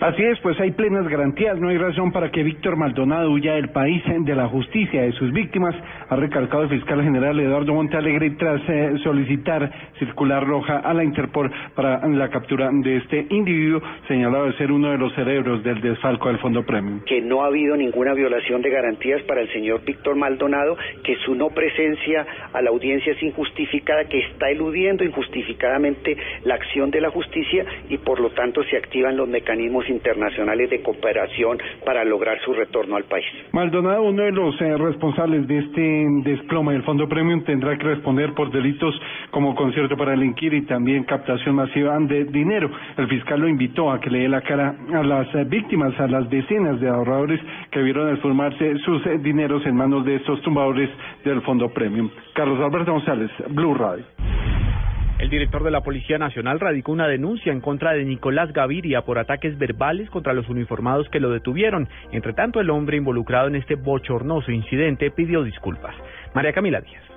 Así es, pues hay plenas garantías, no hay razón para que Víctor Maldonado huya del país de la justicia de sus víctimas, ha recalcado el fiscal general Eduardo Montalegre tras eh, solicitar circular roja a la Interpol para la captura de este individuo señalado de ser uno de los cerebros del desfalco del Fondo Premium. Que no ha habido ninguna violación de garantías para el señor Víctor Maldonado, que su no presencia a la audiencia es injustificada, que está eludiendo injustificadamente la acción de la justicia y por lo tanto se activan los mecanismos internacionales de cooperación para lograr su retorno al país. Maldonado, uno de los eh, responsables de este desplome del Fondo Premium, tendrá que responder por delitos como concierto para delinquir y también captación masiva de dinero. El fiscal lo invitó a que le dé la cara a las eh, víctimas, a las decenas de ahorradores que vieron esfumarse sus eh, dineros en manos de estos tumbadores del Fondo Premium. Carlos Alberto González, Blue Radio. El director de la Policía Nacional radicó una denuncia en contra de Nicolás Gaviria por ataques verbales contra los uniformados que lo detuvieron. Entre tanto, el hombre involucrado en este bochornoso incidente pidió disculpas. María Camila Díaz.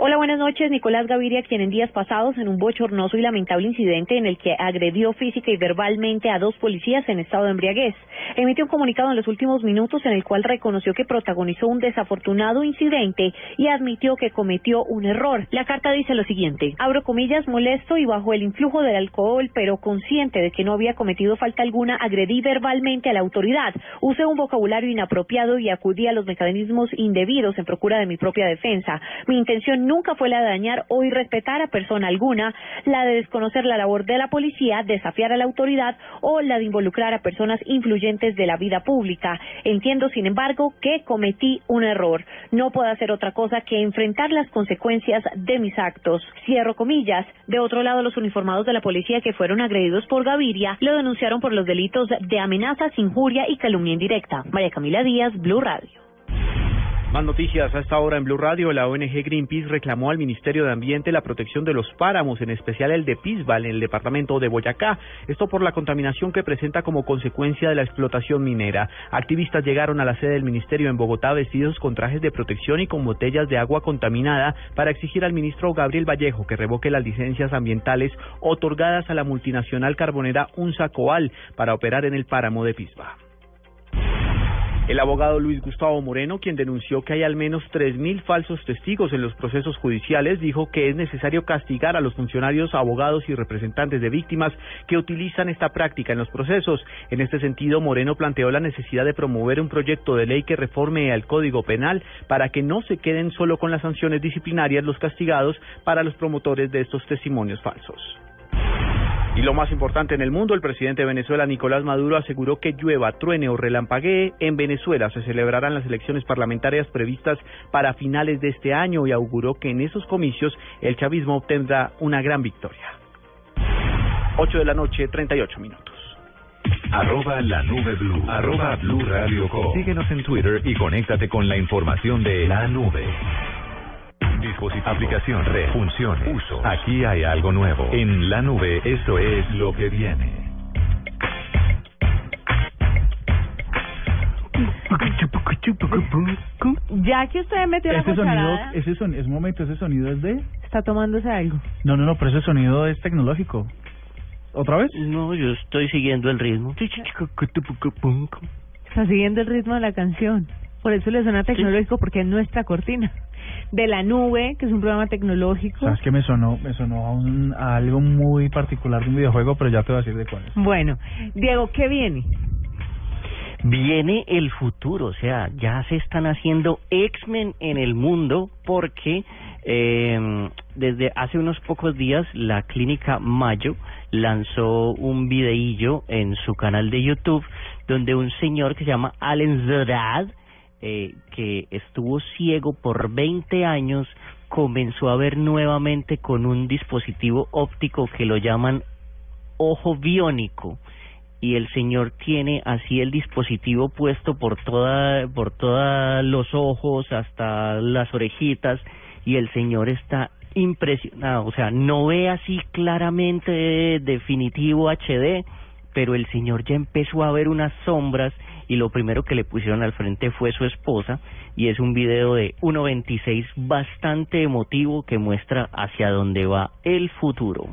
Hola, buenas noches. Nicolás Gaviria, quien en días pasados, en un bochornoso y lamentable incidente en el que agredió física y verbalmente a dos policías en estado de embriaguez, emitió un comunicado en los últimos minutos en el cual reconoció que protagonizó un desafortunado incidente y admitió que cometió un error. La carta dice lo siguiente, abro comillas, molesto y bajo el influjo del alcohol, pero consciente de que no había cometido falta alguna, agredí verbalmente a la autoridad, usé un vocabulario inapropiado y acudí a los mecanismos indebidos en procura de mi propia defensa. Mi intención nunca fue la de dañar o irrespetar a persona alguna, la de desconocer la labor de la policía, desafiar a la autoridad o la de involucrar a personas influyentes de la vida pública. Entiendo, sin embargo, que cometí un error. No puedo hacer otra cosa que enfrentar las consecuencias de mis actos. Cierro comillas. De otro lado, los uniformados de la policía que fueron agredidos por Gaviria lo denunciaron por los delitos de amenazas, injuria y calumnia indirecta. María Camila Díaz, Blue Radio. Más noticias a esta hora en Blue Radio. La ONG Greenpeace reclamó al Ministerio de Ambiente la protección de los páramos, en especial el de Pisbal, en el departamento de Boyacá. Esto por la contaminación que presenta como consecuencia de la explotación minera. Activistas llegaron a la sede del Ministerio en Bogotá vestidos con trajes de protección y con botellas de agua contaminada para exigir al ministro Gabriel Vallejo que revoque las licencias ambientales otorgadas a la multinacional carbonera Unsa Coal para operar en el páramo de Pisba. El abogado Luis Gustavo Moreno, quien denunció que hay al menos 3.000 falsos testigos en los procesos judiciales, dijo que es necesario castigar a los funcionarios, abogados y representantes de víctimas que utilizan esta práctica en los procesos. En este sentido, Moreno planteó la necesidad de promover un proyecto de ley que reforme al Código Penal para que no se queden solo con las sanciones disciplinarias los castigados para los promotores de estos testimonios falsos. Y lo más importante en el mundo, el presidente de Venezuela, Nicolás Maduro, aseguró que llueva, truene o relampaguee, en Venezuela se celebrarán las elecciones parlamentarias previstas para finales de este año y auguró que en esos comicios el chavismo obtendrá una gran victoria. 8 de la noche, 38 minutos. Arroba la nube blue. Arroba blue radio Síguenos en Twitter y conéctate con la información de la nube. Dispositivo, aplicación, red, función, uso. Aquí hay algo nuevo. En la nube, esto es lo que viene. Ya que usted metió la ese sonido, cucharada, ese son, es un momento, ese sonido es de... está tomándose algo. No, no, no, pero ese sonido es tecnológico. ¿Otra vez? No, yo estoy siguiendo el ritmo. Está siguiendo el ritmo de la canción. Por eso le suena tecnológico, porque es nuestra cortina. De la nube, que es un programa tecnológico. Sabes que me sonó, me sonó a, un, a algo muy particular de un videojuego, pero ya te voy a decir de cuál es. Bueno, Diego, ¿qué viene? Viene el futuro, o sea, ya se están haciendo X-Men en el mundo porque eh, desde hace unos pocos días la clínica Mayo lanzó un videillo en su canal de YouTube donde un señor que se llama Allen Zodad, eh, que estuvo ciego por 20 años, comenzó a ver nuevamente con un dispositivo óptico que lo llaman ojo biónico. Y el señor tiene así el dispositivo puesto por toda por todos los ojos hasta las orejitas y el señor está impresionado, o sea, no ve así claramente definitivo HD, pero el señor ya empezó a ver unas sombras y lo primero que le pusieron al frente fue su esposa y es un video de 1.26 bastante emotivo que muestra hacia dónde va el futuro.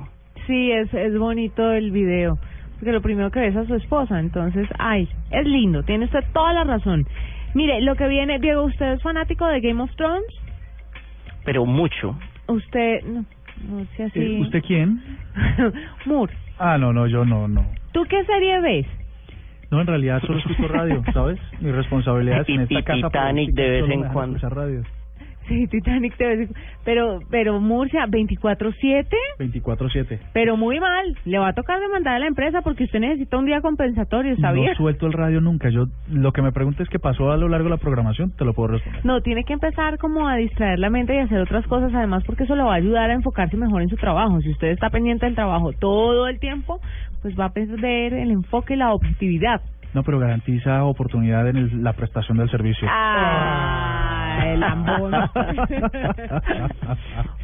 Sí, es, es bonito el video, porque lo primero que ve es a su esposa, entonces, ay, es lindo, tiene usted toda la razón. Mire, lo que viene, Diego, ¿usted es fanático de Game of Thrones? Pero mucho. Usted, no, no sé así. Eh, ¿Usted quién? (laughs) Moore. Ah, no, no, yo no, no. ¿Tú qué serie ves? No, en realidad solo escucho radio, (laughs) ¿sabes? Mi responsabilidad es en esta Y casa. Titanic de vez en cuando. radio. Sí, Titanic te ves. Pero, pero Murcia, 24-7. 24-7. Pero muy mal. Le va a tocar demandar a la empresa porque usted necesita un día compensatorio, ¿sabía? No suelto el radio nunca. Yo lo que me pregunta es qué pasó a lo largo de la programación, te lo puedo responder. No, tiene que empezar como a distraer la mente y hacer otras cosas, además porque eso le va a ayudar a enfocarse mejor en su trabajo. Si usted está pendiente del trabajo todo el tiempo, pues va a perder el enfoque y la objetividad. No, pero garantiza oportunidad en el- la prestación del servicio. Ah, el lambón. (laughs)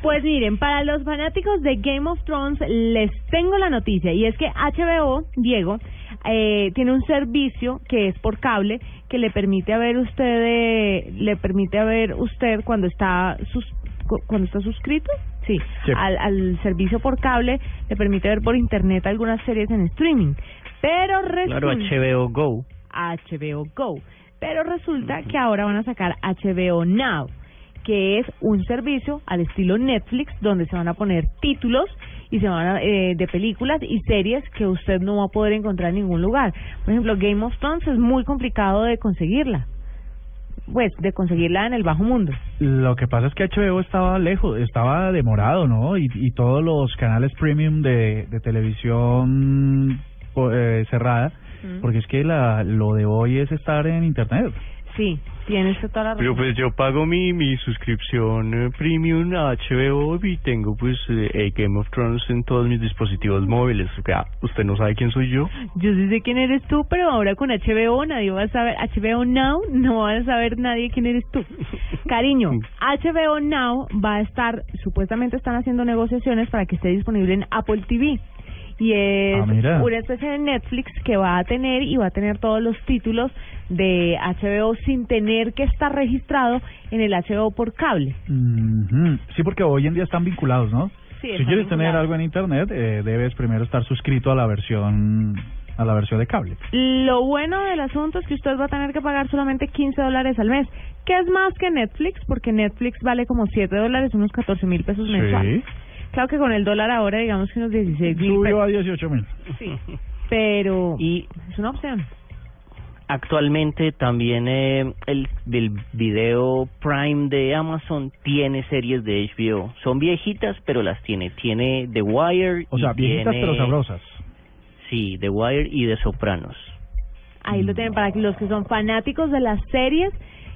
Pues miren, para los fanáticos de Game of Thrones les tengo la noticia y es que HBO, Diego, eh, tiene un servicio que es por cable que le permite a ver usted eh, le permite a ver usted cuando está sus cu- cuando está suscrito, sí, Sí. Al, al servicio por cable le permite ver por internet algunas series en streaming, pero Claro, resulta HBO Go. HBO Go. Pero resulta que ahora van a sacar HBO Now, que es un servicio al estilo Netflix donde se van a poner títulos y se van a, eh, de películas y series que usted no va a poder encontrar en ningún lugar. Por ejemplo, Game of Thrones es muy complicado de conseguirla. Pues, de conseguirla en el bajo mundo. Lo que pasa es que HBO estaba lejos, estaba demorado, ¿no? Y, y todos los canales premium de, de televisión eh, cerrada, Mm. porque es que la, lo de hoy es estar en internet. Sí, tienes toda la razón. Pero pues yo pago mi, mi suscripción eh, premium a HBO y tengo pues eh, Game of Thrones en todos mis dispositivos móviles. O sea, usted no sabe quién soy yo. Yo sí sé quién eres tú, pero ahora con HBO nadie va a saber, HBO Now no va a saber nadie quién eres tú. (laughs) Cariño, HBO Now va a estar, supuestamente están haciendo negociaciones para que esté disponible en Apple TV. Y es Ah, una especie de Netflix que va a tener y va a tener todos los títulos de HBO sin tener que estar registrado en el HBO por cable. Ujú. Sí, porque hoy en día están vinculados, ¿no? Sí, si quieres tener algo en internet, eh, debes primero estar suscrito a la versión a la versión de cable. Lo bueno del asunto es que usted va a tener que pagar solamente 15 dólares al mes, que es más que Netflix, porque Netflix vale como 7 dólares, unos 14 mil pesos mensuales. Claro que con el dólar ahora, digamos que unos 16 mil Subió a pesos. 18 mil. Sí, pero Y es una opción. actualmente también eh, el, el video Prime de Amazon tiene series de HBO. Son viejitas, pero las tiene. Tiene The Wire. O y sea, viejitas tiene- pero sabrosas. Sí, The Wire y The Sopranos. Ahí lo tienen para que los que son fanáticos de las series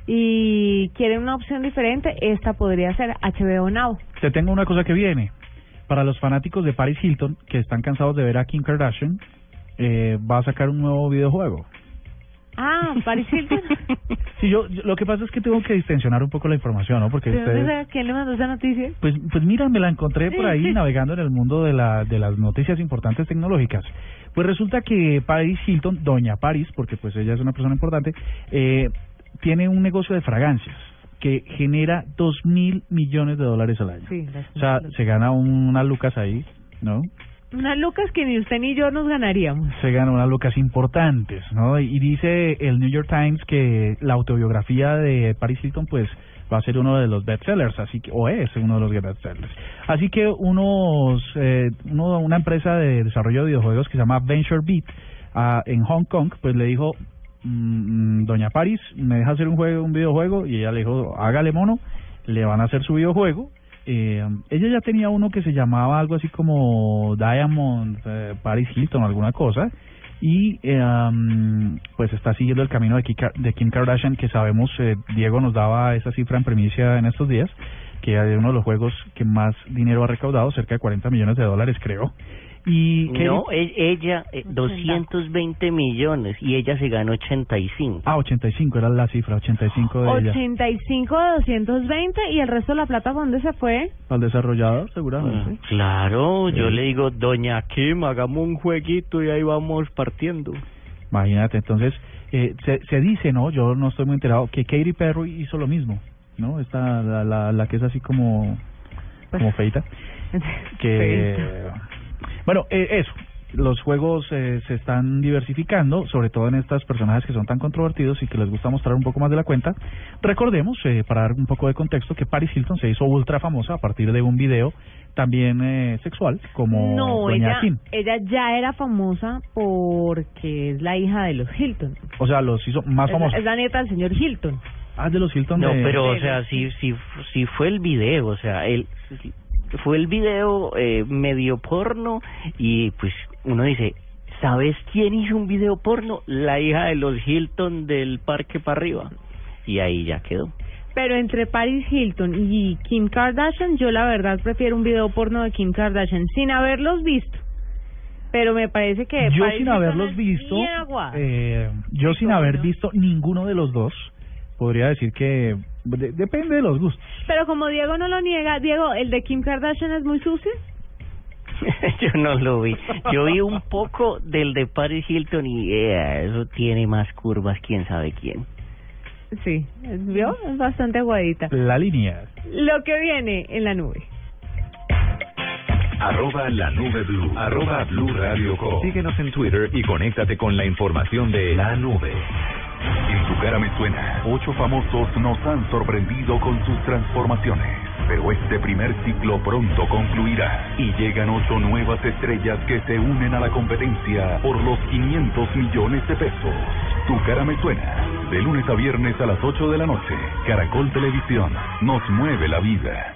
y quieren una opción diferente, esta podría ser HBO Now. Te tengo una cosa que viene. Para los fanáticos de Paris Hilton, que están cansados de ver a Kim Kardashian, eh, va a sacar un nuevo videojuego. Ah, Paris Hilton. (laughs) Sí, yo, yo- lo que pasa es que tengo que distensionar un poco la información, ¿no? Porque ¿De dónde ustedes... quién le mandó esa noticia? Pues, pues mira, me la encontré por ahí navegando en el mundo de, la, de las noticias importantes tecnológicas. Pues resulta que Paris Hilton, doña Paris, porque pues ella es una persona importante, eh, tiene un negocio de fragancias que genera dos mil millones de dólares al año. Sí, O sea, se gana un- unas lucas ahí, ¿no? Unas lucas que ni usted ni yo nos ganaríamos. Se gana unas lucas importantes, ¿no? Y dice el New York Times que la autobiografía de Paris Hilton, pues, va a ser uno de los bestsellers, así que, o es uno de los bestsellers. Así que unos, eh, uno, una empresa de desarrollo de videojuegos que se llama Venture Beat, ah, en Hong Kong, pues le dijo, mm, mm, doña Paris, ¿me deja hacer un juego, un videojuego? Y ella le dijo, hágale mono, le van a hacer su videojuego. Eh, ella ya tenía uno que se llamaba algo así como Diamond eh, Paris Hilton alguna cosa y eh, pues está siguiendo el camino de Kim, Ka- de Kim Kardashian que sabemos eh, Diego nos daba esa cifra en primicia en estos días que es uno de los juegos que más dinero ha recaudado, cerca de 40 millones de dólares, creo. Y Katy- No, e- ella, eh, 220 millones y ella se ganó 85. Ah, 85 era la cifra, 85 de ella. 85 de 220 y el resto de la plata, ¿para dónde se fue? Al desarrollador, seguramente. Claro, yo le digo, doña Kim, hagamos un jueguito y ahí vamos partiendo. Imagínate, entonces, eh, se, se dice, ¿no? Yo no estoy muy enterado, que Katy Perry hizo lo mismo, ¿no? Esta, la, la, la que es así como, como feita. (laughs) Que, bueno, eh, eso. Los juegos eh, se están diversificando, sobre todo en estos personajes que son tan controvertidos y que les gusta mostrar un poco más de la cuenta. Recordemos, eh, para dar un poco de contexto, que Paris Hilton se hizo ultra famosa a partir de un video también eh, sexual, como no, Doña ella, Kim. ella ya era famosa porque es la hija de los Hilton. O sea, los hizo más famosos. Es la nieta del señor Hilton. Ah, de los Hilton No, de- pero o sea, si, si, si fue el video, o sea, el, si- fue el video eh, medio porno y pues uno dice, ¿sabes quién hizo un video porno? La hija de los Hilton del parque para arriba. Y ahí ya quedó. Pero entre Paris Hilton y Kim Kardashian, yo la verdad prefiero un video porno de Kim Kardashian sin haberlos visto. Pero me parece que Yo Paris sin haberlos visto, eh, yo sin haber visto ninguno de los dos, podría decir que de- depende de los gustos. Pero como Diego no lo niega, Diego, ¿el de Kim Kardashian es muy sucio? (laughs) Yo no lo vi. Yo vi un poco del de Paris Hilton y eh, eso tiene más curvas, quién sabe quién. Sí, ¿vio? Es bastante aguadita. La línea. Lo que viene en la nube. Arroba la nube blue. Arroba blue radio com. Síguenos en Twitter y conéctate con la información de la nube. En tu cara me suena. Ocho famosos nos han sorprendido con sus transformaciones. Pero este primer ciclo pronto concluirá. Y llegan ocho nuevas estrellas que se unen a la competencia por los 500 millones de pesos. Tu cara me suena. De lunes a viernes a las 8 de la noche. Caracol Televisión. Nos mueve la vida.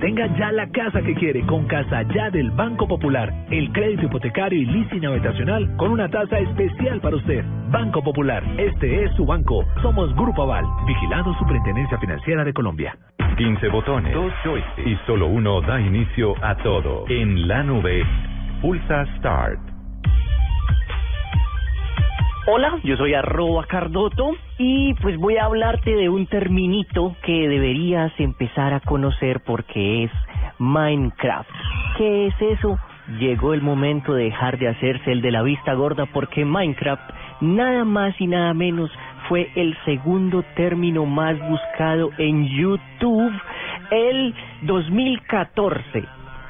Tenga ya la casa que quiere con Casa Ya del Banco Popular. El crédito hipotecario y leasing habitacional con una tasa especial para usted. Banco Popular, este es su banco. Somos Grupo Aval, vigilado Superintendencia Financiera de Colombia. 15 botones, dos joysticks y solo uno da inicio a todo. En la nube, pulsa Start. Hola, yo soy arroba Cardoto y pues voy a hablarte de un terminito que deberías empezar a conocer porque es Minecraft. ¿Qué es eso? Llegó el momento de dejar de hacerse el de la vista gorda porque Minecraft nada más y nada menos fue el segundo término más buscado en YouTube el 2014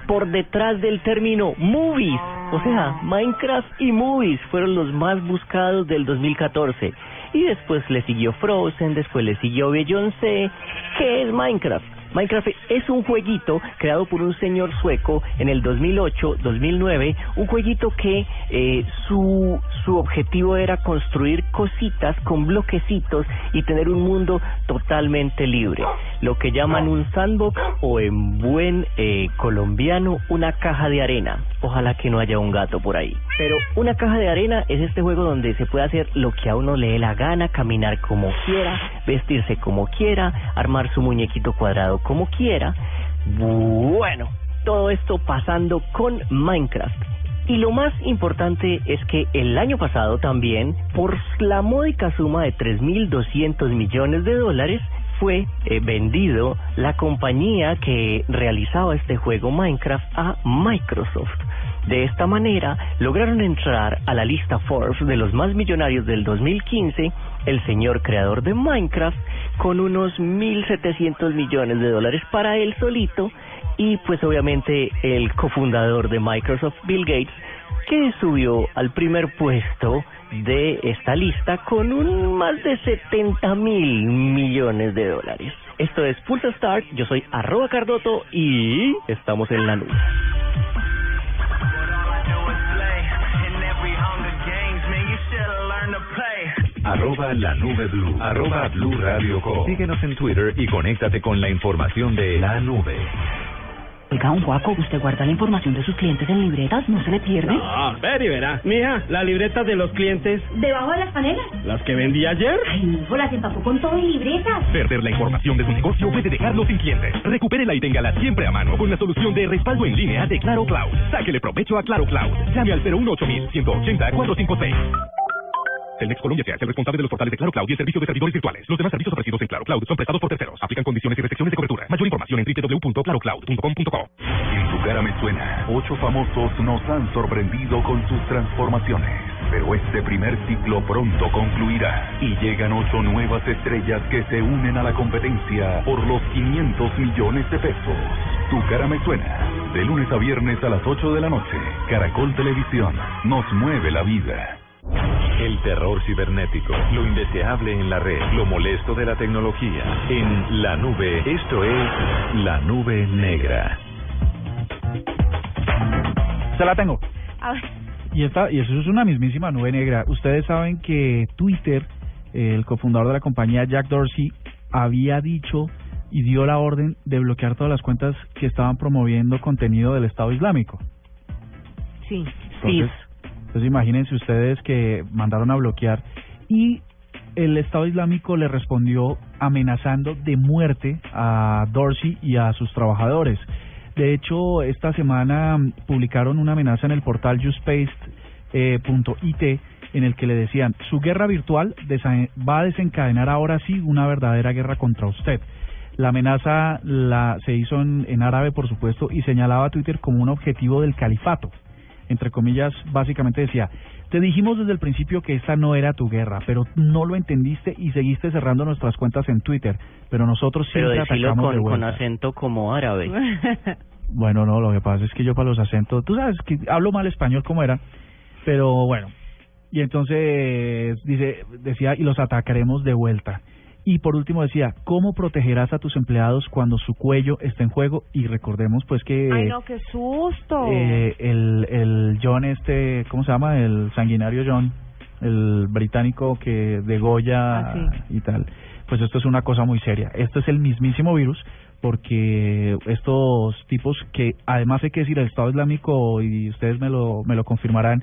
por detrás del término movies. O sea, Minecraft y movies fueron los más buscados del 2014. Y después le siguió Frozen, después le siguió Beyoncé. ¿Qué es Minecraft? Minecraft es un jueguito creado por un señor sueco en el 2008-2009, un jueguito que eh, su, su objetivo era construir cositas con bloquecitos y tener un mundo totalmente libre, lo que llaman un sandbox o en buen eh, colombiano una caja de arena. Ojalá que no haya un gato por ahí. Pero una caja de arena es este juego donde se puede hacer lo que a uno le dé la gana, caminar como quiera, vestirse como quiera, armar su muñequito cuadrado como quiera. Bueno, todo esto pasando con Minecraft. Y lo más importante es que el año pasado también, por la módica suma de 3.200 millones de dólares, fue eh, vendido la compañía que realizaba este juego Minecraft a Microsoft. De esta manera, lograron entrar a la lista Forbes de los más millonarios del 2015 el señor creador de Minecraft con unos 1.700 millones de dólares para él solito y pues obviamente el cofundador de Microsoft, Bill Gates, que subió al primer puesto de esta lista con un más de 70 mil millones de dólares. Esto es Pulsa Start, yo soy arroba Cardoto y estamos en la nube. Arroba la nube blue. Arroba blue radio com. Síguenos en Twitter y conéctate con la información de la nube. Oiga, un guaco, ¿usted guarda la información de sus clientes en libretas? ¿No se le pierde? No, ver y verá. Mija, la libreta de los clientes, ¿Debajo de las panelas? las que vendí ayer. Ay, hijo, las empapó con todo en libretas. Perder la información de su negocio puede dejarlo sin clientes. Recupérela y téngala siempre a mano con la solución de respaldo en línea de Claro Cloud. Sáquele provecho a Claro Cloud. Llame al 018 180 456. Telmex Colombia sea el responsable de los portales de Claro Cloud y el servicio de servidores virtuales. Los demás servicios ofrecidos en Claro Cloud son prestados por terceros. Aplican condiciones y restricciones de cobertura. Mayor información en www.clarocloud.com.co. En tu cara me suena. Ocho famosos nos han sorprendido con sus transformaciones. Pero este primer ciclo pronto concluirá y llegan ocho nuevas estrellas que se unen a la competencia por los 500 millones de pesos. Tu cara me suena. De lunes a viernes a las 8 de la noche. Caracol Televisión nos mueve la vida. El terror cibernético, lo indeseable en la red, lo molesto de la tecnología. En la nube, esto es la nube negra. Se la tengo. A ver, Y, esta, y eso es una mismísima nube negra. Ustedes saben que Twitter, el cofundador de la compañía Jack Dorsey, había dicho y dio la orden de bloquear todas las cuentas que estaban promoviendo contenido del Estado Islámico. sí. Entonces, entonces imagínense ustedes que mandaron a bloquear y el Estado Islámico le respondió amenazando de muerte a Dorsey y a sus trabajadores. De hecho, esta semana publicaron una amenaza en el portal YouSpace.it en el que le decían, su guerra virtual va a desencadenar ahora sí una verdadera guerra contra usted. La amenaza la, se hizo en, en árabe, por supuesto, y señalaba a Twitter como un objetivo del califato entre comillas, básicamente decía, te dijimos desde el principio que esta no era tu guerra, pero no lo entendiste y seguiste cerrando nuestras cuentas en Twitter, pero nosotros Pero siempre atacamos de con, con vuelta. acento como árabe. (laughs) Bueno, no, lo que pasa es que yo para los acentos, tú sabes que hablo mal español como era, pero bueno. Y entonces dice, decía, y los atacaremos de vuelta. Y por último decía, ¿cómo protegerás a tus empleados cuando su cuello está en juego? Y recordemos pues que Ay, no, qué susto. eh, el, el John este, ¿cómo se llama? El sanguinario John, el británico que de Goya Ah, y tal. Pues esto es una cosa muy seria. Esto es el mismísimo virus porque estos tipos que además hay que decir el Estado Islámico y ustedes me lo me lo confirmarán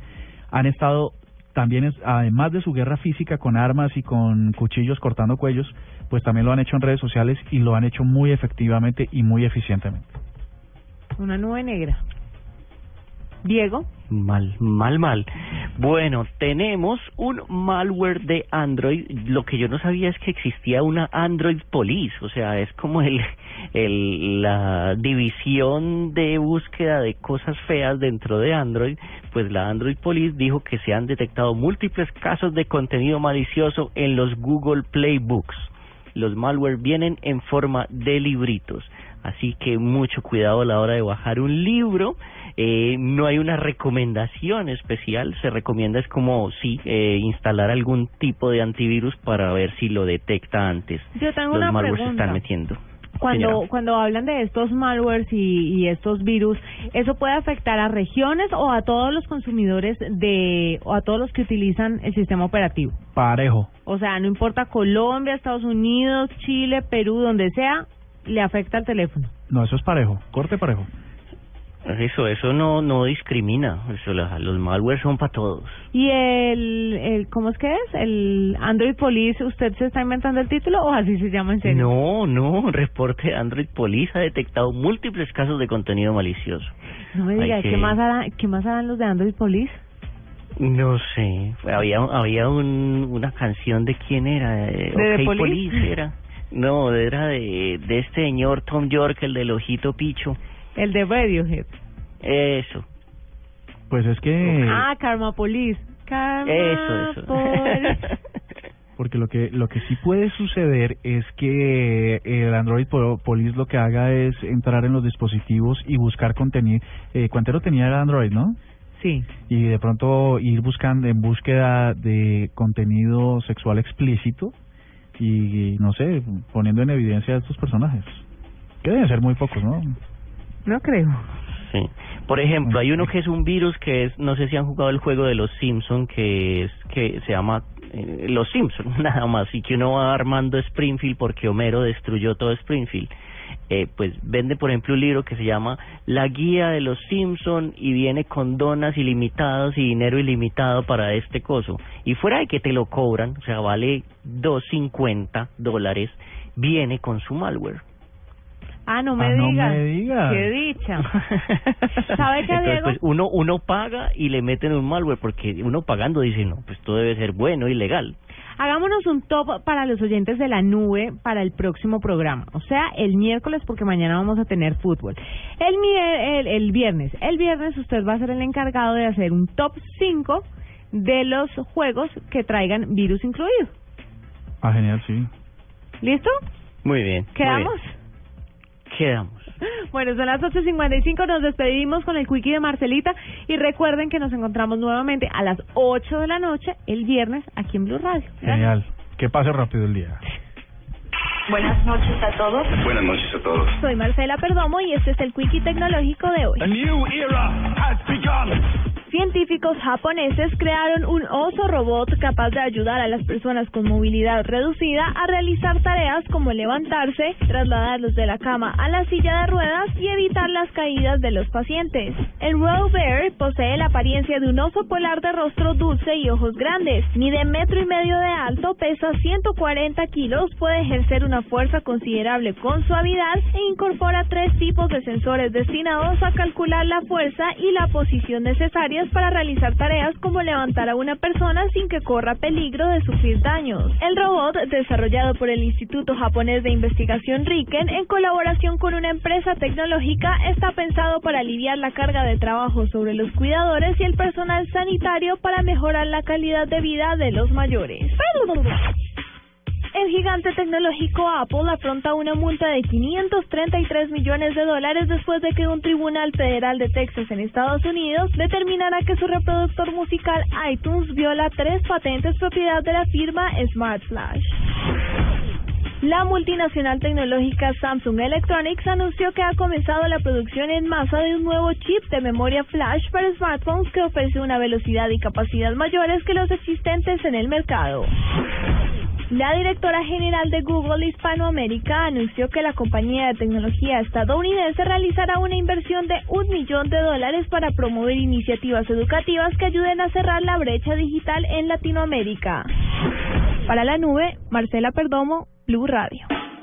han estado también es, además de su guerra física con armas y con cuchillos cortando cuellos, pues también lo han hecho en redes sociales y lo han hecho muy efectivamente y muy eficientemente. Una nube negra. Diego. Mal, mal, mal. Bueno, tenemos un malware de Android. Lo que yo no sabía es que existía una Android Police, o sea, es como el, la división de búsqueda de cosas feas dentro de Android. Pues la Android Police dijo que se han detectado múltiples casos de contenido malicioso en los Google Playbooks. Los malware vienen en forma de libritos. Así que mucho cuidado a la hora de bajar un libro. Eh, no hay una recomendación especial. Se recomienda es como sí eh, instalar algún tipo de antivirus para ver si lo detecta antes. Yo tengo Los una malware se pregunta. están metiendo. Cuando, Señora. cuando hablan de estos malwares y, y estos virus, ¿eso puede afectar a regiones o a todos los consumidores de, o a todos los que utilizan el sistema operativo? Parejo. O sea, no importa Colombia, Estados Unidos, Chile, Perú, donde sea, le afecta al teléfono. No, eso es parejo, corte parejo. Eso, eso no, no discrimina. Eso, la- los malware son para todos. ¿Y el, el, cómo es que es? ¿El Android Police, usted se está inventando el título o así se llama en serio? No, no, reporte de Android Police ha detectado múltiples casos de contenido malicioso. No me diga, que- ¿qué, más harán, ¿qué más harán los de Android Police? No sé, había había un, una canción de quién era, Eh, ¿De The OK Police? era. No, era de, de este señor Tom York, el del ojito picho. El de Radiohead. Eso. Pues es que Ah, Karma Police. Karma Eso, eso. (laughs) Porque lo que lo que sí puede suceder es que el Android Po- Police lo que haga es entrar en los dispositivos y buscar contenido. Eh, Cuantero tenía el Android, ¿no? Sí. Y de pronto ir buscando en búsqueda de contenido sexual explícito y no sé, poniendo en evidencia a estos personajes. Que deben ser muy pocos, ¿no? No creo. Sí. Por ejemplo, hay uno que es un virus que es, no sé si han jugado el juego de los Simpson que es que se llama eh, Los Simpson, (laughs) nada más, y que uno va armando Springfield porque Homero destruyó todo Springfield. Eh, pues vende, por ejemplo, un libro que se llama La Guía de los Simpson y viene con donas ilimitadas y dinero ilimitado para este coso. Y fuera de que te lo cobran, o sea, vale 2.50 dólares, viene con su malware. Ah, no me Ah, no diga. me diga. Qué dicha. (laughs) ¿Sabe qué, Entonces, Diego? pues uno, uno paga y le meten un malware porque uno pagando dice, no, pues todo debe ser bueno y legal. Hagámonos un top para los oyentes de la nube para el próximo programa. O sea, el miércoles, porque mañana vamos a tener fútbol. El, el, el viernes. El viernes usted va a ser el encargado de hacer un top 5 de los juegos que traigan virus incluido. Ah, genial, sí. ¿Listo? Muy bien. muy ¿Quedamos? bien. Quedamos. Bueno, son las 8.55, nos despedimos con el quickie de Marcelita y recuerden que nos encontramos nuevamente a las 8 de la noche el viernes aquí en Blue Radio. Genial. Que pase rápido el día. Buenas noches a todos. Buenas noches a todos. Soy Marcela Perdomo y este es el Quickie Tecnológico de hoy. A new era has begun. Científicos japoneses crearon un oso robot capaz de ayudar a las personas con movilidad reducida a realizar tareas como levantarse, trasladarlos de la cama a la silla de ruedas y evitar las caídas de los pacientes. El Row Bear posee la apariencia de un oso polar de rostro dulce y ojos grandes. Mide metro y medio de alto, pesa 140 kilos, puede ejercer fuerza considerable con suavidad e incorpora tres tipos de sensores destinados a calcular la fuerza y la posición necesarias para realizar tareas como levantar a una persona sin que corra peligro de sufrir daños. El robot, desarrollado por el Instituto Japonés de Investigación Riken en colaboración con una empresa tecnológica, está pensado para aliviar la carga de trabajo sobre los cuidadores y el personal sanitario para mejorar la calidad de vida de los mayores. El gigante tecnológico Apple afronta una multa de 533 millones de dólares después de que un tribunal federal de Texas en Estados Unidos determinara que su reproductor musical iTunes viola tres patentes propiedad de la firma Smart Flash. La multinacional tecnológica Samsung Electronics anunció que ha comenzado la producción en masa de un nuevo chip de memoria flash para smartphones que ofrece una velocidad y capacidad mayores que los existentes en el mercado. La directora general de Google Hispanoamérica anunció que la compañía de tecnología estadounidense realizará una inversión de un millón de dólares para promover iniciativas educativas que ayuden a cerrar la brecha digital en Latinoamérica. Para la nube, Marcela Perdomo, Blue Radio.